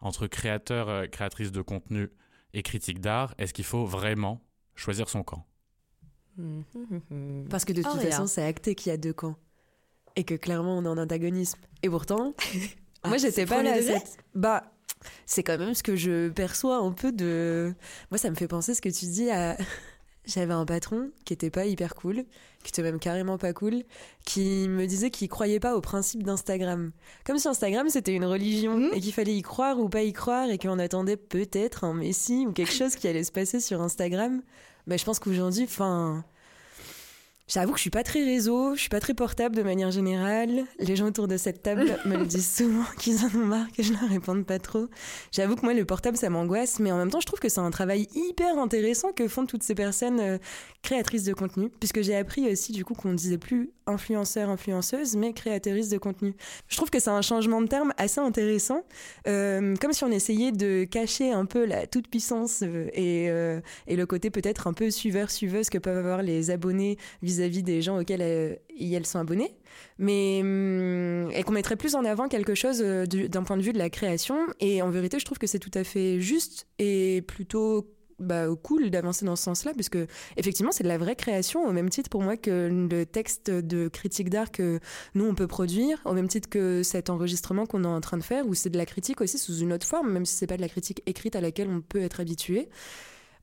Entre créateur, euh, créatrice de contenu et critique d'art, est-ce qu'il faut vraiment choisir son camp? Parce que de toute façon, c'est acté qu'il y a deux camps. Et que clairement, on est en antagonisme. Et pourtant, moi, ah, j'étais pas là. Cette... Bah, c'est quand même ce que je perçois un peu de. Moi, ça me fait penser ce que tu dis à. J'avais un patron qui était pas hyper cool, qui était même carrément pas cool, qui me disait qu'il croyait pas au principe d'Instagram. Comme si Instagram c'était une religion mmh. et qu'il fallait y croire ou pas y croire et qu'on attendait peut-être un messie ou quelque chose qui allait se passer sur Instagram. Mais je pense qu'aujourd'hui, enfin, J'avoue que je suis pas très réseau, je suis pas très portable de manière générale. Les gens autour de cette table me le disent souvent qu'ils en ont marre que je leur réponde pas trop. J'avoue que moi le portable ça m'angoisse, mais en même temps je trouve que c'est un travail hyper intéressant que font toutes ces personnes euh, créatrices de contenu, puisque j'ai appris aussi du coup qu'on ne disait plus influenceur, influenceuse, mais créatrice de contenu. Je trouve que c'est un changement de terme assez intéressant, euh, comme si on essayait de cacher un peu la toute puissance euh, et, et le côté peut-être un peu suiveur suiveuse que peuvent avoir les abonnés vis vis-à-vis des gens auxquels elles, elles sont abonnées, mais hum, qu'on mettrait plus en avant quelque chose euh, d'un point de vue de la création. Et en vérité, je trouve que c'est tout à fait juste et plutôt bah, cool d'avancer dans ce sens-là, puisque effectivement, c'est de la vraie création, au même titre pour moi que le texte de critique d'art que nous, on peut produire, au même titre que cet enregistrement qu'on est en train de faire, où c'est de la critique aussi sous une autre forme, même si c'est pas de la critique écrite à laquelle on peut être habitué.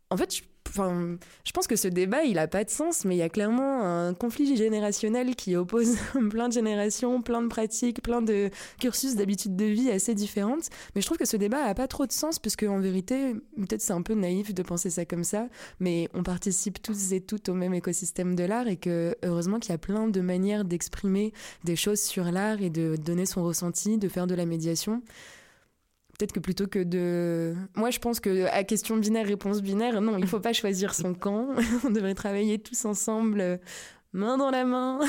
En fait, Enfin, je pense que ce débat, il n'a pas de sens, mais il y a clairement un conflit générationnel qui oppose plein de générations, plein de pratiques, plein de cursus, d'habitudes de vie assez différentes. Mais je trouve que ce débat n'a pas trop de sens, parce qu'en vérité, peut-être c'est un peu naïf de penser ça comme ça, mais on participe tous et toutes au même écosystème de l'art, et que heureusement qu'il y a plein de manières d'exprimer des choses sur l'art et de donner son ressenti, de faire de la médiation peut-être que plutôt que de... Moi, je pense que à question binaire, réponse binaire, non, il ne faut pas choisir son camp. On devrait travailler tous ensemble, euh, main dans la main,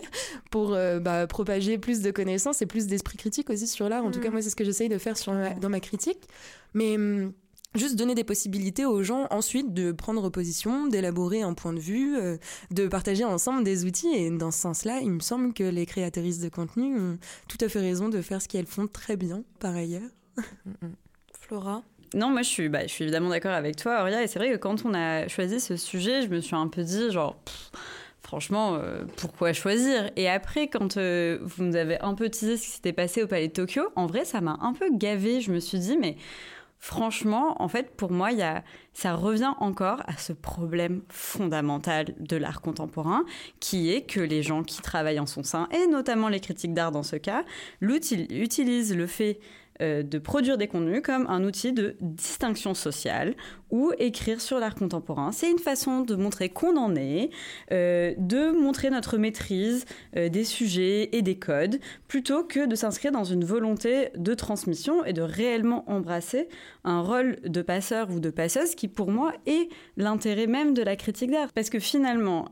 pour euh, bah, propager plus de connaissances et plus d'esprit critique aussi sur l'art. En tout cas, mm. moi, c'est ce que j'essaye de faire sur dans ma critique. Mais hum, juste donner des possibilités aux gens ensuite de prendre position, d'élaborer un point de vue, euh, de partager ensemble des outils. Et dans ce sens-là, il me semble que les créatrices de contenu ont tout à fait raison de faire ce qu'elles font très bien par ailleurs. Flora non, moi je suis, bah, je suis évidemment d'accord avec toi, Auria. Et c'est vrai que quand on a choisi ce sujet, je me suis un peu dit, genre, franchement, euh, pourquoi choisir? Et après, quand euh, vous nous avez un peu teasé ce qui s'était passé au Palais de Tokyo, en vrai, ça m'a un peu gavé. Je me suis dit, mais franchement, en fait, pour moi, y a, ça revient encore à ce problème fondamental de l'art contemporain, qui est que les gens qui travaillent en son sein, et notamment les critiques d'art dans ce cas, utilisent le fait euh, de produire des contenus comme un outil de distinction sociale ou écrire sur l'art contemporain. C'est une façon de montrer qu'on en est, euh, de montrer notre maîtrise euh, des sujets et des codes, plutôt que de s'inscrire dans une volonté de transmission et de réellement embrasser un rôle de passeur ou de passeuse qui, pour moi, est l'intérêt même de la critique d'art. Parce que finalement,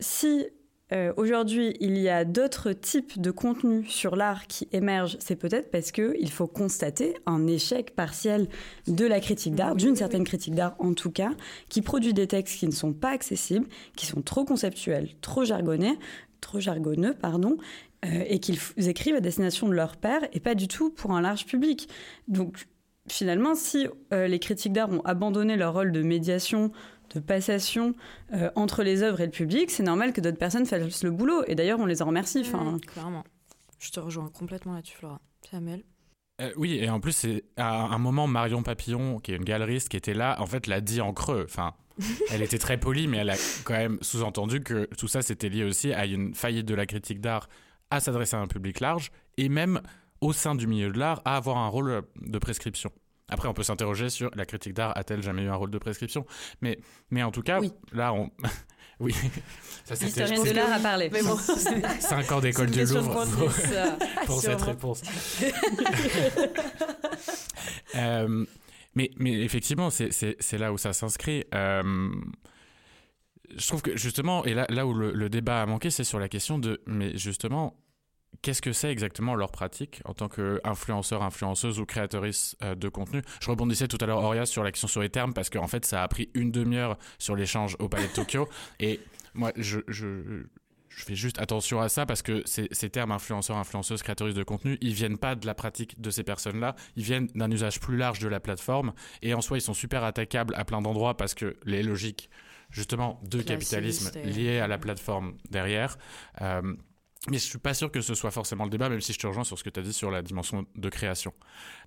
si euh, aujourd'hui, il y a d'autres types de contenus sur l'art qui émergent. C'est peut-être parce qu'il faut constater un échec partiel de la critique d'art, d'une certaine critique d'art en tout cas, qui produit des textes qui ne sont pas accessibles, qui sont trop conceptuels, trop jargonnés, trop jargonneux, pardon, euh, et qu'ils écrivent à destination de leur père et pas du tout pour un large public. Donc, finalement, si les critiques d'art ont abandonné leur rôle de médiation, de passation entre les œuvres et le public, c'est normal que d'autres personnes fassent le boulot. Et d'ailleurs, on les en remercie. clairement. Je te rejoins complètement là-dessus, Flora. Samuel oui, et en plus, c'est à un moment, Marion Papillon, qui est une galeriste qui était là, en fait, l'a dit en creux. Enfin, elle était très polie, mais elle a quand même sous-entendu que tout ça, c'était lié aussi à une faillite de la critique d'art à s'adresser à un public large et même au sein du milieu de l'art à avoir un rôle de prescription. Après, on peut s'interroger sur la critique d'art a-t-elle jamais eu un rôle de prescription? Mais, mais en tout cas, là, on. oui. L'historienne de l'art a parlé. Mais bon. Cinq ans d'école du Louvre pour, pour cette réponse. euh, mais, mais effectivement, c'est là où ça s'inscrit. Euh, je trouve que justement, et là, là où le, débat a manqué, c'est sur la question de, mais justement, qu'est-ce que c'est exactement leur pratique en tant qu'influenceur, influenceuse ou créatrice euh, de contenu? Je rebondissais tout à l'heure, Auria, sur l'action sur les termes, parce qu'en fait, ça a pris une demi-heure sur l'échange au Palais de Tokyo. et moi, je, je, je fais juste attention à ça parce que ces, termes influenceurs, influenceuses, créateuses de contenu, ils viennent pas de la pratique de ces personnes-là, ils viennent d'un usage plus large de la plateforme et en soi ils sont super attaquables à plein d'endroits parce que les logiques justement de capitalisme liées à la plateforme derrière. Euh, mais je suis pas sûr que ce soit forcément le débat, même si je te rejoins sur ce que tu as dit sur la dimension de création.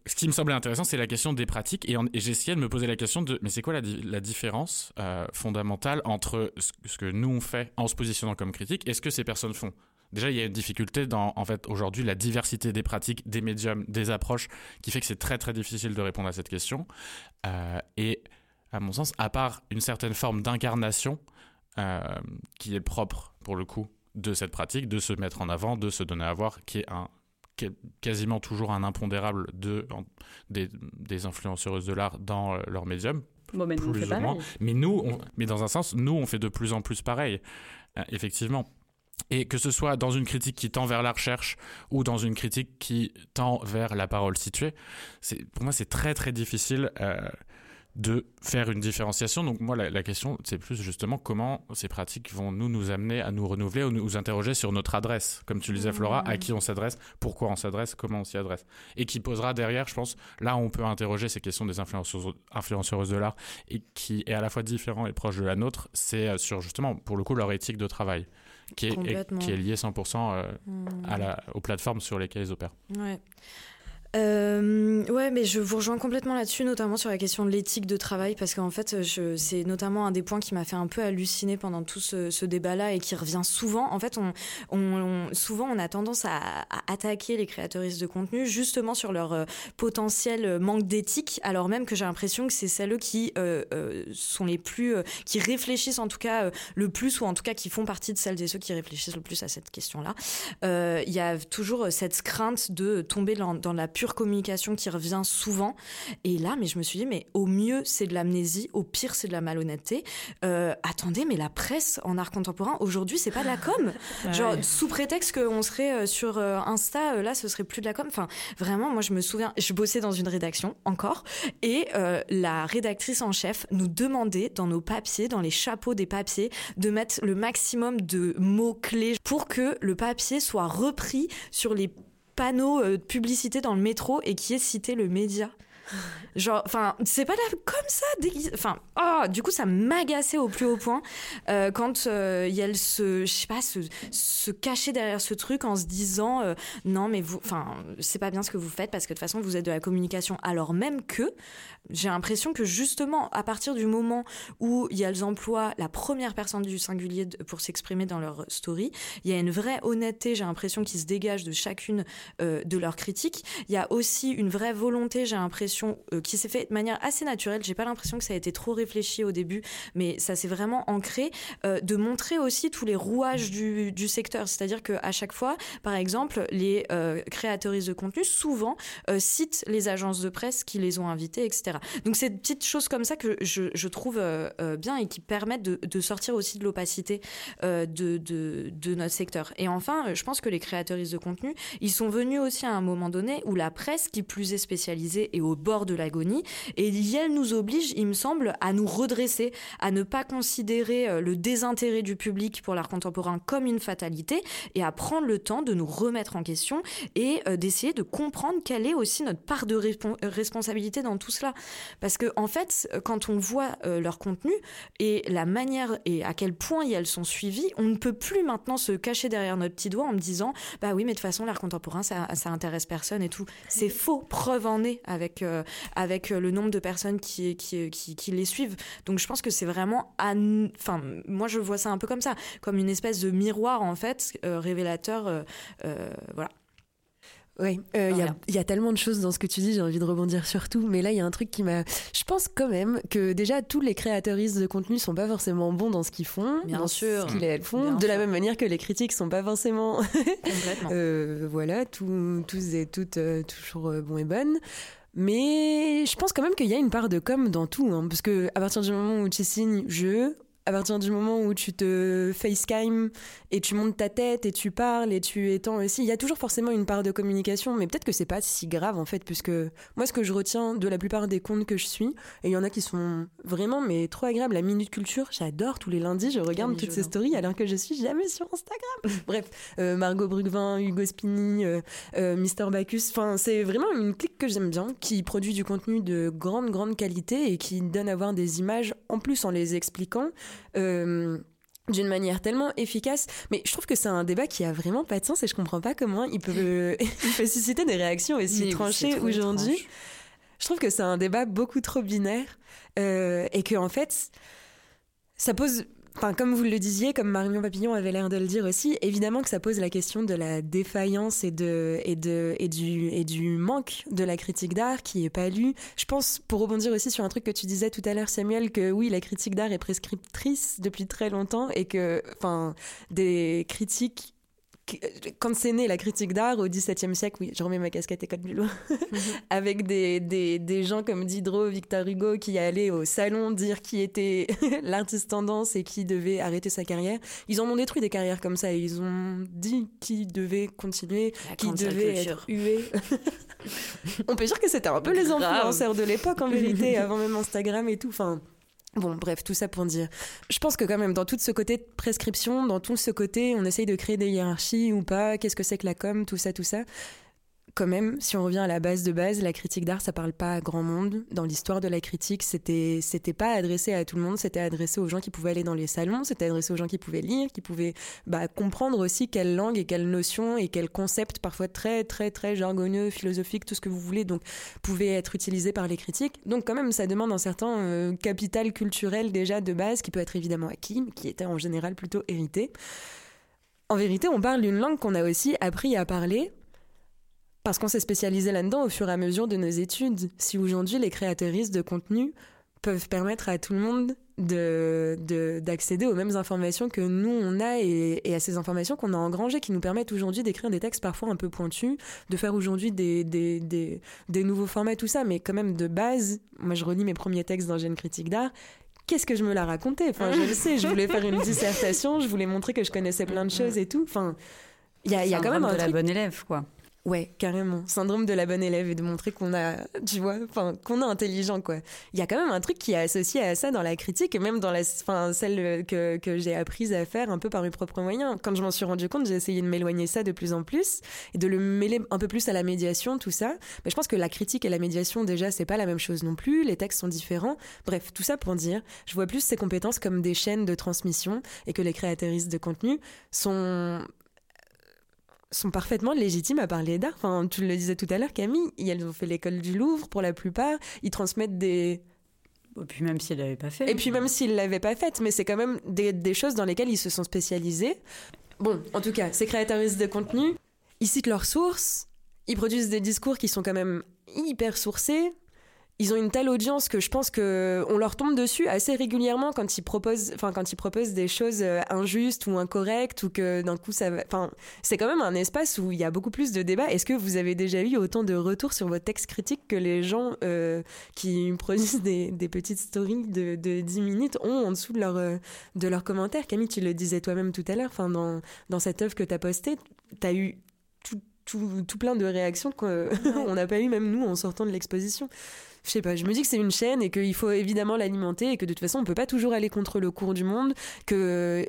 Ce qui me semblait intéressant, c'est la question des pratiques. Et, j'ai essayé de me poser la question de, mais c'est quoi la, la différence euh, fondamentale entre ce, que nous on fait en se positionnant comme critique et ce que ces personnes font? Déjà, il y a une difficulté dans, en fait, aujourd'hui, la diversité des pratiques, des médiums, des approches, qui fait que c'est très, très difficile de répondre à cette question. Euh, et, à mon sens, à part une certaine forme d'incarnation, euh, qui est propre, pour le coup, de cette pratique, de se mettre en avant, de se donner à voir, qui est un quasiment toujours un impondérable de, des, des influenceuses de l'art dans euh, leur médium. Bon, mais, nous, plus ou moins. mais nous, mais dans un sens, nous, on fait de plus en plus pareil, euh, effectivement. Et que ce soit dans une critique qui tend vers la recherche ou dans une critique qui tend vers la parole située, pour moi c'est très très difficile euh, de faire une différenciation. Donc moi, la, question, c'est plus justement comment ces pratiques vont nous nous amener à nous renouveler ou nous interroger sur notre adresse. Comme tu le disais, Flora, à qui on s'adresse, pourquoi on s'adresse, comment on s'y adresse. Et qui posera derrière, je pense, là on peut interroger ces questions des influenceuses, influenceuses de l'art et qui est à la fois différent et proche de la nôtre, c'est euh, sur justement, pour le coup, leur éthique de travail. Qui est, qui est liée 100% euh, mmh. à la, aux plateformes sur lesquelles ils opèrent. Ouais. Euh, ouais, mais je vous rejoins complètement là-dessus, notamment sur la question de l'éthique de travail, parce qu'en fait, c'est notamment un des points qui m'a fait un peu halluciner pendant tout ce, débat-là et qui revient souvent. En fait, souvent, on a tendance à, attaquer les créatrices de contenu justement sur leur euh, potentiel manque d'éthique, alors même que j'ai l'impression que c'est celles qui euh, sont les plus, qui réfléchissent en tout cas le plus, ou en tout cas qui font partie de celles et ceux qui réfléchissent le plus à cette question-là. Il y a toujours cette crainte de tomber dans la pure communication qui revient souvent. Et là, mais je me suis dit, mais au mieux, c'est de l'amnésie, au pire, c'est de la malhonnêteté. Euh, attendez, mais la presse en art contemporain, aujourd'hui, c'est pas de la com. Genre, sous prétexte qu'on serait euh, sur euh, Insta, là, ce serait plus de la com. Enfin, vraiment, moi, je me souviens, je bossais dans une rédaction, encore, et la rédactrice en chef nous demandait, dans nos papiers, dans les chapeaux des papiers, de mettre le maximum de mots-clés pour que le papier soit repris sur les panneau euh, de publicité dans le métro et qui est cité le média. Genre, enfin, c'est pas là comme ça. Enfin, oh, du coup, ça m'agaçait au plus haut point euh, quand euh, se, je sais pas, se, se cacher derrière ce truc en se disant euh, non, mais vous, enfin, c'est pas bien ce que vous faites parce que de toute façon, vous êtes de la communication. Alors même que j'ai l'impression que justement, à partir du moment où y elles emploient la première personne du singulier pour s'exprimer dans leur story, il y a une vraie honnêteté, j'ai l'impression, qui se dégage de chacune de leurs critiques. Il y a aussi une vraie volonté, j'ai l'impression, qui s'est fait de manière assez naturelle. J'ai pas l'impression que ça a été trop réfléchi au début, mais ça s'est vraiment ancré euh, de montrer aussi tous les rouages du, secteur. C'est-à-dire qu'à chaque fois, par exemple, les euh, de contenu souvent euh, citent les agences de presse qui les ont invitées, etc. Donc c'est des petites choses comme ça que je, trouve bien et qui permettent de, sortir aussi de l'opacité de, notre secteur. Et enfin, je pense que les créatrices de contenu, ils sont venus aussi à un moment donné où la presse, qui plus est spécialisée et au bord de l'agonie. Et Yel nous oblige, il me semble, à nous redresser, à ne pas considérer euh, le désintérêt du public pour l'art contemporain comme une fatalité et à prendre le temps de nous remettre en question et euh, d'essayer de comprendre quelle est aussi notre part de responsabilité dans tout cela. Parce que, en fait, quand on voit leur contenu et la manière et à quel point elles sont suivies, on ne peut plus maintenant se cacher derrière notre petit doigt en me disant bah oui, mais de toute façon, l'art contemporain, ça, ça intéresse personne et tout. C'est faux. Preuve en est avec, euh, avec euh, le nombre de personnes qui, qui, qui, les suivent. Donc je pense que c'est vraiment. Enfin, moi, je vois ça un peu comme ça, comme une espèce de miroir, en fait, euh, révélateur. voilà. Oui, euh, il y, a tellement de choses dans ce que tu dis, j'ai envie de rebondir sur tout, mais là il y a un truc qui m'a... Je pense quand même que déjà tous les créateuristes de contenu sont pas forcément bons dans ce qu'ils font, Bien dans sûr. ce qu'ils font, de la même manière que les critiques sont pas forcément... euh, voilà, tous et toutes euh, toujours euh, bons et bonnes. Mais je pense quand même qu'il y a une part de com dans tout, hein, parce que à partir du moment où tu signes je, à partir du moment où tu te facecam et tu montes ta tête et tu parles et tu étends aussi, il y a toujours forcément une part de communication, mais peut-être que c'est pas si grave en fait, puisque moi ce que je retiens de la plupart des comptes que je suis, et il y en a qui sont vraiment mais trop agréables, la Minute Culture, j'adore tous les lundis, je regarde toutes ces stories alors que je suis jamais sur Instagram. Bref, euh, Margot Brugvin, Hugo Spini, euh, euh, Mister Bacchus, enfin c'est vraiment une clique que j'aime bien, qui produit du contenu de grande grande qualité et qui donne à voir des images en plus en les expliquant. Euh, d'une manière tellement efficace. Mais je trouve que c'est un débat qui a vraiment pas de sens et je comprends pas comment il peut, il peut susciter des réactions aussi tranchées aujourd'hui. Je trouve que c'est un débat beaucoup trop binaire euh, et que en fait, ça pose Enfin, comme vous le disiez, comme Marion Papillon avait l'air de le dire aussi, évidemment que ça pose la question de la défaillance et, du, du manque de la critique d'art qui est pas lue. Je pense, pour rebondir aussi sur un truc que tu disais tout à l'heure, Samuel, que oui, la critique d'art est prescriptrice depuis très longtemps et que, enfin, des critiques quand c'est né la critique d'art au XVIIe siècle, oui, je remets ma casquette école du loin, avec des, des, des, gens comme Diderot, Victor Hugo qui allaient au salon dire qui était l'artiste tendance et qui devait arrêter sa carrière. Ils en ont détruit des carrières comme ça et ils ont dit qui devait continuer, qui devait être hué. On peut dire que c'était un peu les influenceurs de l'époque en vérité, avant même Instagram et tout. Enfin, Bon, bref, tout ça pour dire. Je pense que quand même, dans tout ce côté de prescription, dans tout ce côté, on essaye de créer des hiérarchies ou pas, qu'est-ce que c'est que la com, tout ça, tout ça quand même, si on revient à la base de base, la critique d'art, ça parle pas à grand monde. Dans l'histoire de la critique, c'était, c'était pas adressé à tout le monde, c'était adressé aux gens qui pouvaient aller dans les salons, c'était adressé aux gens qui pouvaient lire, qui pouvaient bah, comprendre aussi quelle langue et quelles notions et quels concepts, parfois très, très, très jargonneux, philosophiques, tout ce que vous voulez, donc, pouvaient être utilisés par les critiques. Donc, quand même, ça demande un certain euh, capital culturel déjà de base, qui peut être évidemment acquis, mais qui était en général plutôt hérité. En vérité, on parle d'une langue qu'on a aussi appris à parler, parce qu'on s'est spécialisé là-dedans au fur et à mesure de nos études. Si aujourd'hui les créatrices de contenu peuvent permettre à tout le monde de, d'accéder aux mêmes informations que nous on a et, à ces informations qu'on a engrangées qui nous permettent aujourd'hui d'écrire des textes parfois un peu pointus, de faire aujourd'hui des, des, des, des, nouveaux formats, tout ça, mais quand même de base, moi je relis mes premiers textes dans Gêne Critique d'Art, qu'est-ce que je me la racontais? Enfin, je le sais, je voulais faire une dissertation, je voulais montrer que je connaissais plein de choses et tout. Enfin, il y a, y a quand même un de la bonne élève, quoi. Ouais, carrément. Syndrome de la bonne élève et de montrer qu'on a, tu vois, enfin, qu'on est intelligent, quoi. Il y a quand même un truc qui est associé à ça dans la critique et même dans la, enfin, celle que, que j'ai apprise à faire un peu par mes propres moyens. Quand je m'en suis rendu compte, j'ai essayé de m'éloigner ça de plus en plus et de le mêler un peu plus à la médiation, tout ça. Mais je pense que la critique et la médiation, déjà, c'est pas la même chose non plus. Les textes sont différents. Bref, tout ça pour dire, je vois plus ces compétences comme des chaînes de transmission et que les créatrices de contenu sont sont parfaitement légitimes à parler d'art. Enfin, tu le disais tout à l'heure, Camille, elles ont fait l'école du Louvre pour la plupart. Ils transmettent des. Et puis même s'ils l'avaient pas fait. Et puis même s'ils l'avaient pas fait, mais c'est quand même des, des, choses dans lesquelles ils se sont spécialisés. Bon, en tout cas, ces créateurs de contenu, ils citent leurs sources, ils produisent des discours qui sont quand même hyper sourcés, ils ont une telle audience que je pense que on leur tombe dessus assez régulièrement quand ils proposent, enfin quand ils proposent des choses euh, injustes ou incorrectes ou que d'un coup ça, enfin c'est quand même un espace où il y a beaucoup plus de débats. Est-ce que vous avez déjà eu autant de retours sur votre texte critique que les gens euh, qui produisent des, des, petites stories de, de 10 minutes ont en dessous de leurs euh, de leurs commentaires? Camille, tu le disais toi-même tout à l'heure, enfin dans dans cette œuvre que tu as postée, tu as eu tout, tout plein de réactions qu'on n'a pas eu même nous en sortant de l'exposition je sais pas, je me dis que c'est une chaîne et qu'il faut évidemment l'alimenter et que de toute façon on peut pas toujours aller contre le cours du monde, que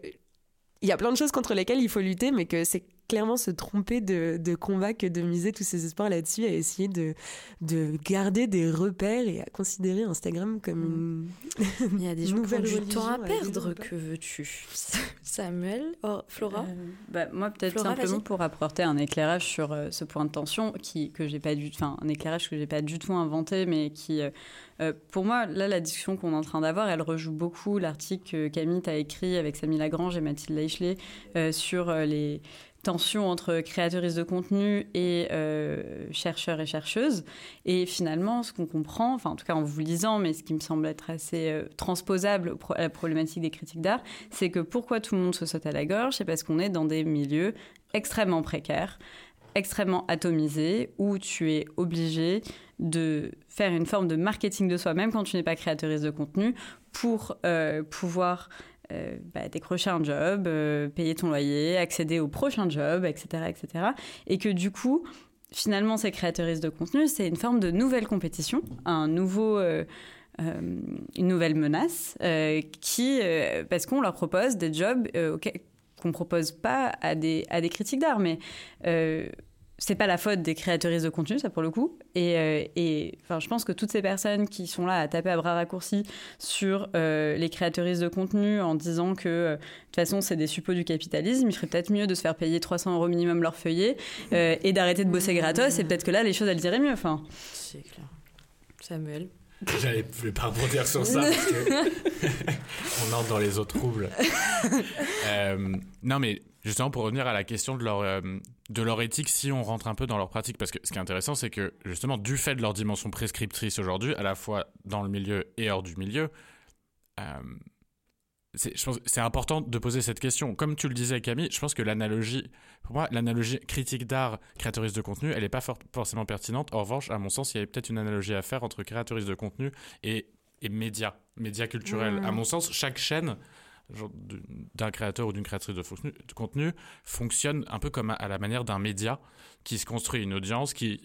il y a plein de choses contre lesquelles il faut lutter, mais que c'est clairement se tromper de, de, combat que de miser tous ses espoirs là-dessus, à essayer de, de garder des repères et à considérer Instagram comme une. Il y a des gens qui ont du temps à perdre, que veux-tu Samuel, oh, Flora euh, bah, Moi, peut-être simplement pour apporter un éclairage sur euh, ce point de tension, qui, que j'ai pas du enfin, un éclairage que j'ai pas du tout inventé, mais qui. Euh, pour moi, là, la discussion qu'on est en train d'avoir, elle rejoue beaucoup l'article que Camille a écrit avec Samy Lagrange et Mathilde Leichelet sur les, tension entre créatrices de contenu et euh, chercheurs et chercheuses. Et finalement, ce qu'on comprend, enfin en tout cas en vous lisant, mais ce qui me semble être assez euh, transposable à la problématique des critiques d'art, c'est que pourquoi tout le monde se saute à la gorge, c'est parce qu'on est dans des milieux extrêmement précaires, extrêmement atomisés, où tu es obligé de faire une forme de marketing de soi-même quand tu n'es pas créatrice de contenu pour euh, pouvoir euh, bah, décrocher un job, euh, payer ton loyer, accéder au prochain job, etc., etc. Et que du coup, finalement, ces créatrices de contenu, c'est une forme de nouvelle compétition, un nouveau... Euh, une nouvelle menace qui, parce qu'on leur propose des jobs qu'on propose pas à des, à des critiques d'art, mais c'est pas la faute des créatrices de contenu, ça pour le coup. Et, euh, et enfin, je pense que toutes ces personnes qui sont là à taper à bras raccourcis sur euh, les créatrices de contenu en disant que euh, de toute façon c'est des suppôts du capitalisme, il ferait peut-être mieux de se faire payer 300 euros minimum leur feuillet et d'arrêter de bosser gratos. Et peut-être que là les choses elles iraient mieux. Enfin. C'est clair. Samuel. J'allais pas rebondir sur ça parce que on entre dans les autres troubles. non mais Justement, pour revenir à la question de leur, euh, de leur éthique, si on rentre un peu dans leur pratique, parce que ce qui est intéressant, c'est que justement, du fait de leur dimension prescriptrice aujourd'hui, à la fois dans le milieu et hors du milieu, euh, c'est important de poser cette question. Comme tu le disais, Camille, je pense que l'analogie, pour moi, l'analogie critique d'art, créatrice de contenu, elle n'est pas forcément pertinente. En revanche, à mon sens, il y avait peut-être une analogie à faire entre créatrice de contenu et, et médias, médias culturels. Mmh. À mon sens, chaque chaîne d'un créateur ou d'une créatrice de, contenu fonctionne un peu comme à la manière d'un média qui se construit une audience, qui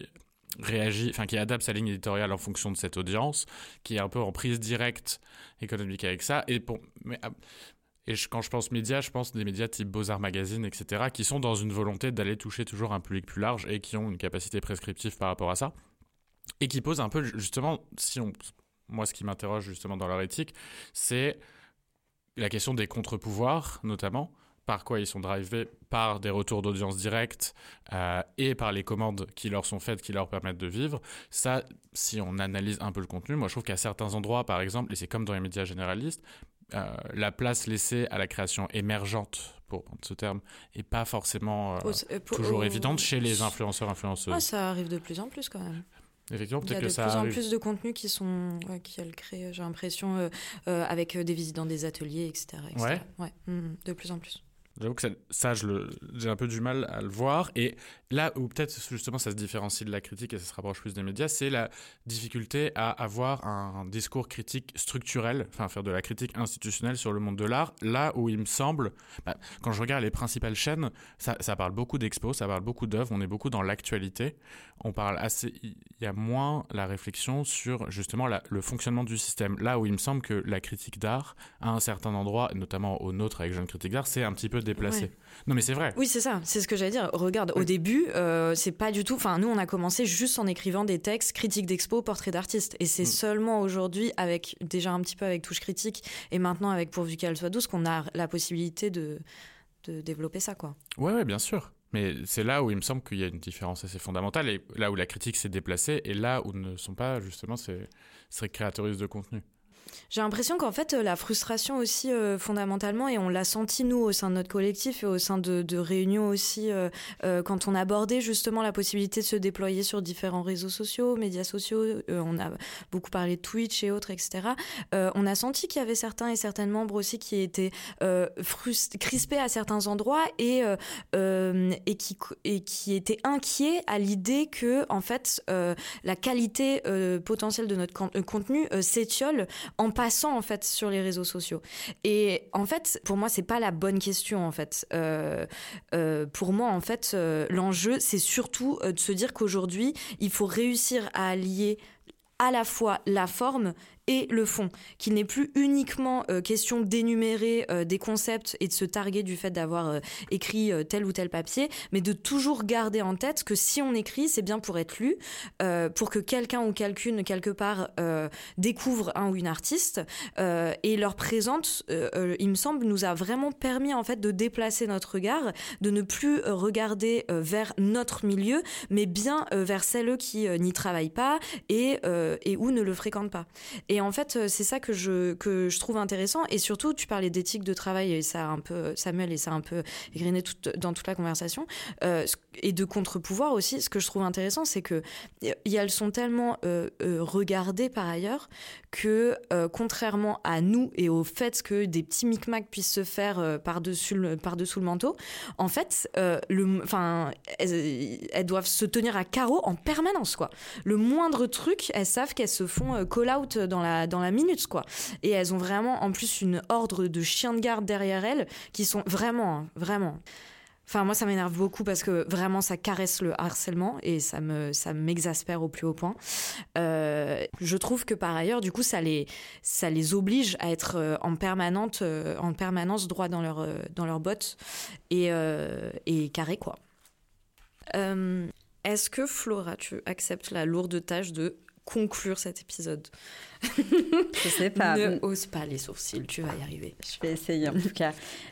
réagit, enfin qui adapte sa ligne éditoriale en fonction de cette audience, qui est un peu en prise directe économique avec ça. Et, ah, quand je pense médias, je pense des médias type Beaux-Arts Magazine, etc., qui sont dans une volonté d'aller toucher toujours un public plus large et qui ont une capacité prescriptive par rapport à ça. Et qui posent un peu, justement, si on, moi ce qui m'interroge justement dans leur éthique, c'est la question des contre-pouvoirs, notamment, par quoi ils sont drivés par des retours d'audience directs euh, et par les commandes qui leur sont faites, qui leur permettent de vivre. Ça, si on analyse un peu le contenu, moi je trouve qu'à certains endroits, par exemple, et c'est comme dans les médias généralistes, euh, la place laissée à la création émergente, pour prendre ce terme, est pas forcément euh, toujours évidente chez les influenceurs influenceuses. ça arrive de plus en plus quand même. Effectivement, peut-être que ça. Il y a de plus en plus de contenus qui sont, qui créent, j'ai l'impression, euh, euh, avec des visites dans des ateliers, etc. Ouais. ouais. Mm, mm, de plus en plus. J'avoue que ça, j'ai un peu du mal à le voir. Et là où peut-être justement ça se différencie de la critique et ça se rapproche plus des médias, c'est la difficulté à avoir un discours critique structurel, enfin faire de la critique institutionnelle sur le monde de l'art. Là où il me semble, bah, quand je regarde les principales chaînes, ça parle beaucoup d'expos, ça parle beaucoup d'œuvres, on est beaucoup dans l'actualité. On parle assez, il y a moins la réflexion sur justement la, le fonctionnement du système. Là où il me semble que la critique d'art, à un certain endroit, notamment au nôtre avec Jeune Critique d'art, c'est un petit peu déplacé. Non mais c'est vrai. Oui c'est ça, c'est ce que j'allais dire. Regarde, au début, euh, c'est pas du tout. Enfin, nous on a commencé juste en écrivant des textes critiques d'expo, portraits d'artistes, et c'est mm. seulement aujourd'hui, avec déjà un petit peu avec touche critique, et maintenant avec pourvu qu'elle soit douce, qu'on a la possibilité de, de développer ça, quoi. Ouais, ouais, bien sûr. Mais c'est là où il me semble qu'il y a une différence assez fondamentale, et là où la critique s'est déplacée, et là où ne sont pas justement ces, ces de contenu. J'ai l'impression qu'en fait, la frustration aussi, euh, fondamentalement, et on l'a senti, nous, au sein de notre collectif et au sein de, réunions aussi, euh, euh, quand on abordait justement la possibilité de se déployer sur différents réseaux sociaux, médias sociaux, on a beaucoup parlé de Twitch et autres, etc. on a senti qu'il y avait certains et certaines membres aussi qui étaient crispés à certains endroits et, qui, et qui étaient inquiets à l'idée que, en fait, la qualité potentielle de notre contenu s'étiole en passant en fait sur les réseaux sociaux. Et en fait, pour moi, c'est pas la bonne question en fait. Euh, euh, pour moi, en fait, l'enjeu, c'est surtout de se dire qu'aujourd'hui, il faut réussir à allier à la fois la forme et le fond, qu'il n'est plus uniquement euh, question d'énumérer euh, des concepts et de se targuer du fait d'avoir euh, écrit tel ou tel papier, mais de toujours garder en tête que si on écrit, c'est bien pour être lu, pour que quelqu'un ou quelqu'une quelque part découvre un ou une artiste et leur présente, il me semble, nous a vraiment permis en fait de déplacer notre regard, de ne plus regarder vers notre milieu, mais bien vers celles qui n'y travaillent pas et, et ou ne le fréquentent pas. Et en fait, euh, c'est ça que je, trouve intéressant. Et surtout, tu parlais d'éthique de travail, et ça un peu, Samuel, et ça a un peu égrené tout, dans toute la conversation. Euh, et de contre-pouvoir aussi, ce que je trouve intéressant, c'est que elles sont tellement euh, regardées par ailleurs que, contrairement à nous et au fait que des petits micmacs puissent se faire par-dessus le, par -dessous le manteau, en fait, le, elles, elles, doivent se tenir à carreau en permanence. Quoi. Le moindre truc, elles savent qu'elles se font call-out dans la, dans la minute, quoi. Et elles ont vraiment, en plus, une ordre de chiens de garde derrière elles qui sont vraiment, hein, vraiment. Enfin, moi, ça m'énerve beaucoup parce que vraiment, ça caresse le harcèlement et ça me, ça m'exaspère au plus haut point. Euh, je trouve que par ailleurs, du coup, ça les, ça les oblige à être euh, en permanente, euh, en permanence droit dans leur, dans leurs bottes et, et carré, quoi. Est-ce que Flora, tu acceptes la lourde tâche de conclure cet épisode? Je sais pas. ne hausse pas les sourcils, tu vas y arriver. Je vais essayer en tout cas.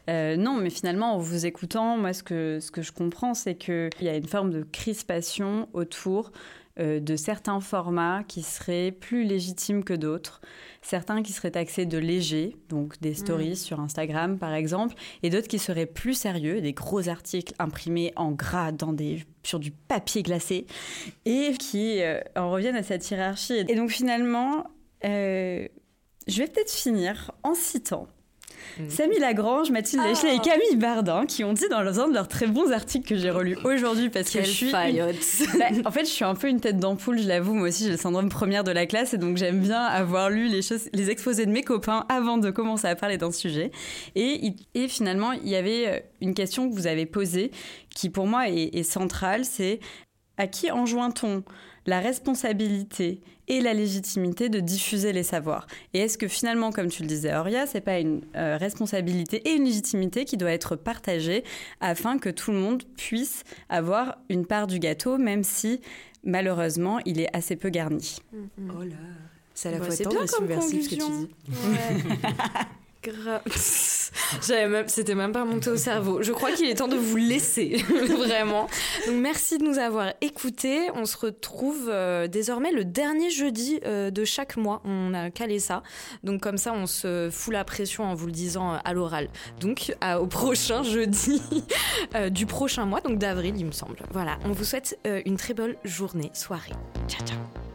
Euh, non, mais finalement, en vous écoutant, moi, ce que, ce que je comprends, c'est qu'il y a une forme de crispation autour euh, de certains formats qui seraient plus légitimes que d'autres, certains qui seraient taxés de légers, donc des stories mm. sur Instagram par exemple, et d'autres qui seraient plus sérieux, des gros articles imprimés en gras dans des, sur du papier glacé, et qui euh, en reviennent à cette hiérarchie. Et donc finalement, euh, je vais peut-être finir en citant Mm. Samy Lagrange, Mathilde oh. et Camille Bardin qui ont dit dans un de leurs très bons articles que j'ai relus aujourd'hui parce que je suis. Bah, en fait, je suis un peu une tête d'ampoule, je l'avoue. Moi aussi, j'ai le syndrome première de la classe et donc j'aime bien avoir lu les choses, les exposés de mes copains avant de commencer à parler d'un sujet. Et, et finalement, il y avait euh, une question que vous avez posée qui pour moi est, est centrale, c'est à qui enjoint-on la responsabilité et la légitimité de diffuser les savoirs. Et est-ce que finalement, comme tu le disais, Auria, c'est pas une euh, responsabilité et une légitimité qui doit être partagée afin que tout le monde puisse avoir une part du gâteau, même si malheureusement il est assez peu garni? Mm-hmm. Oh là, c'est à la bah, fois tendre et subversif ce que tu dis. même, c'était même pas monté au cerveau. Je crois qu'il est temps de vous laisser, vraiment. Donc merci de nous avoir écoutés. On se retrouve euh, désormais le dernier jeudi euh, de chaque mois. On a calé ça. Donc comme ça, on se fout la pression en vous le disant euh, à l'oral. Donc au prochain jeudi du prochain mois, donc d'avril, il me semble. Voilà. On vous souhaite une très belle journée, soirée. Ciao ciao.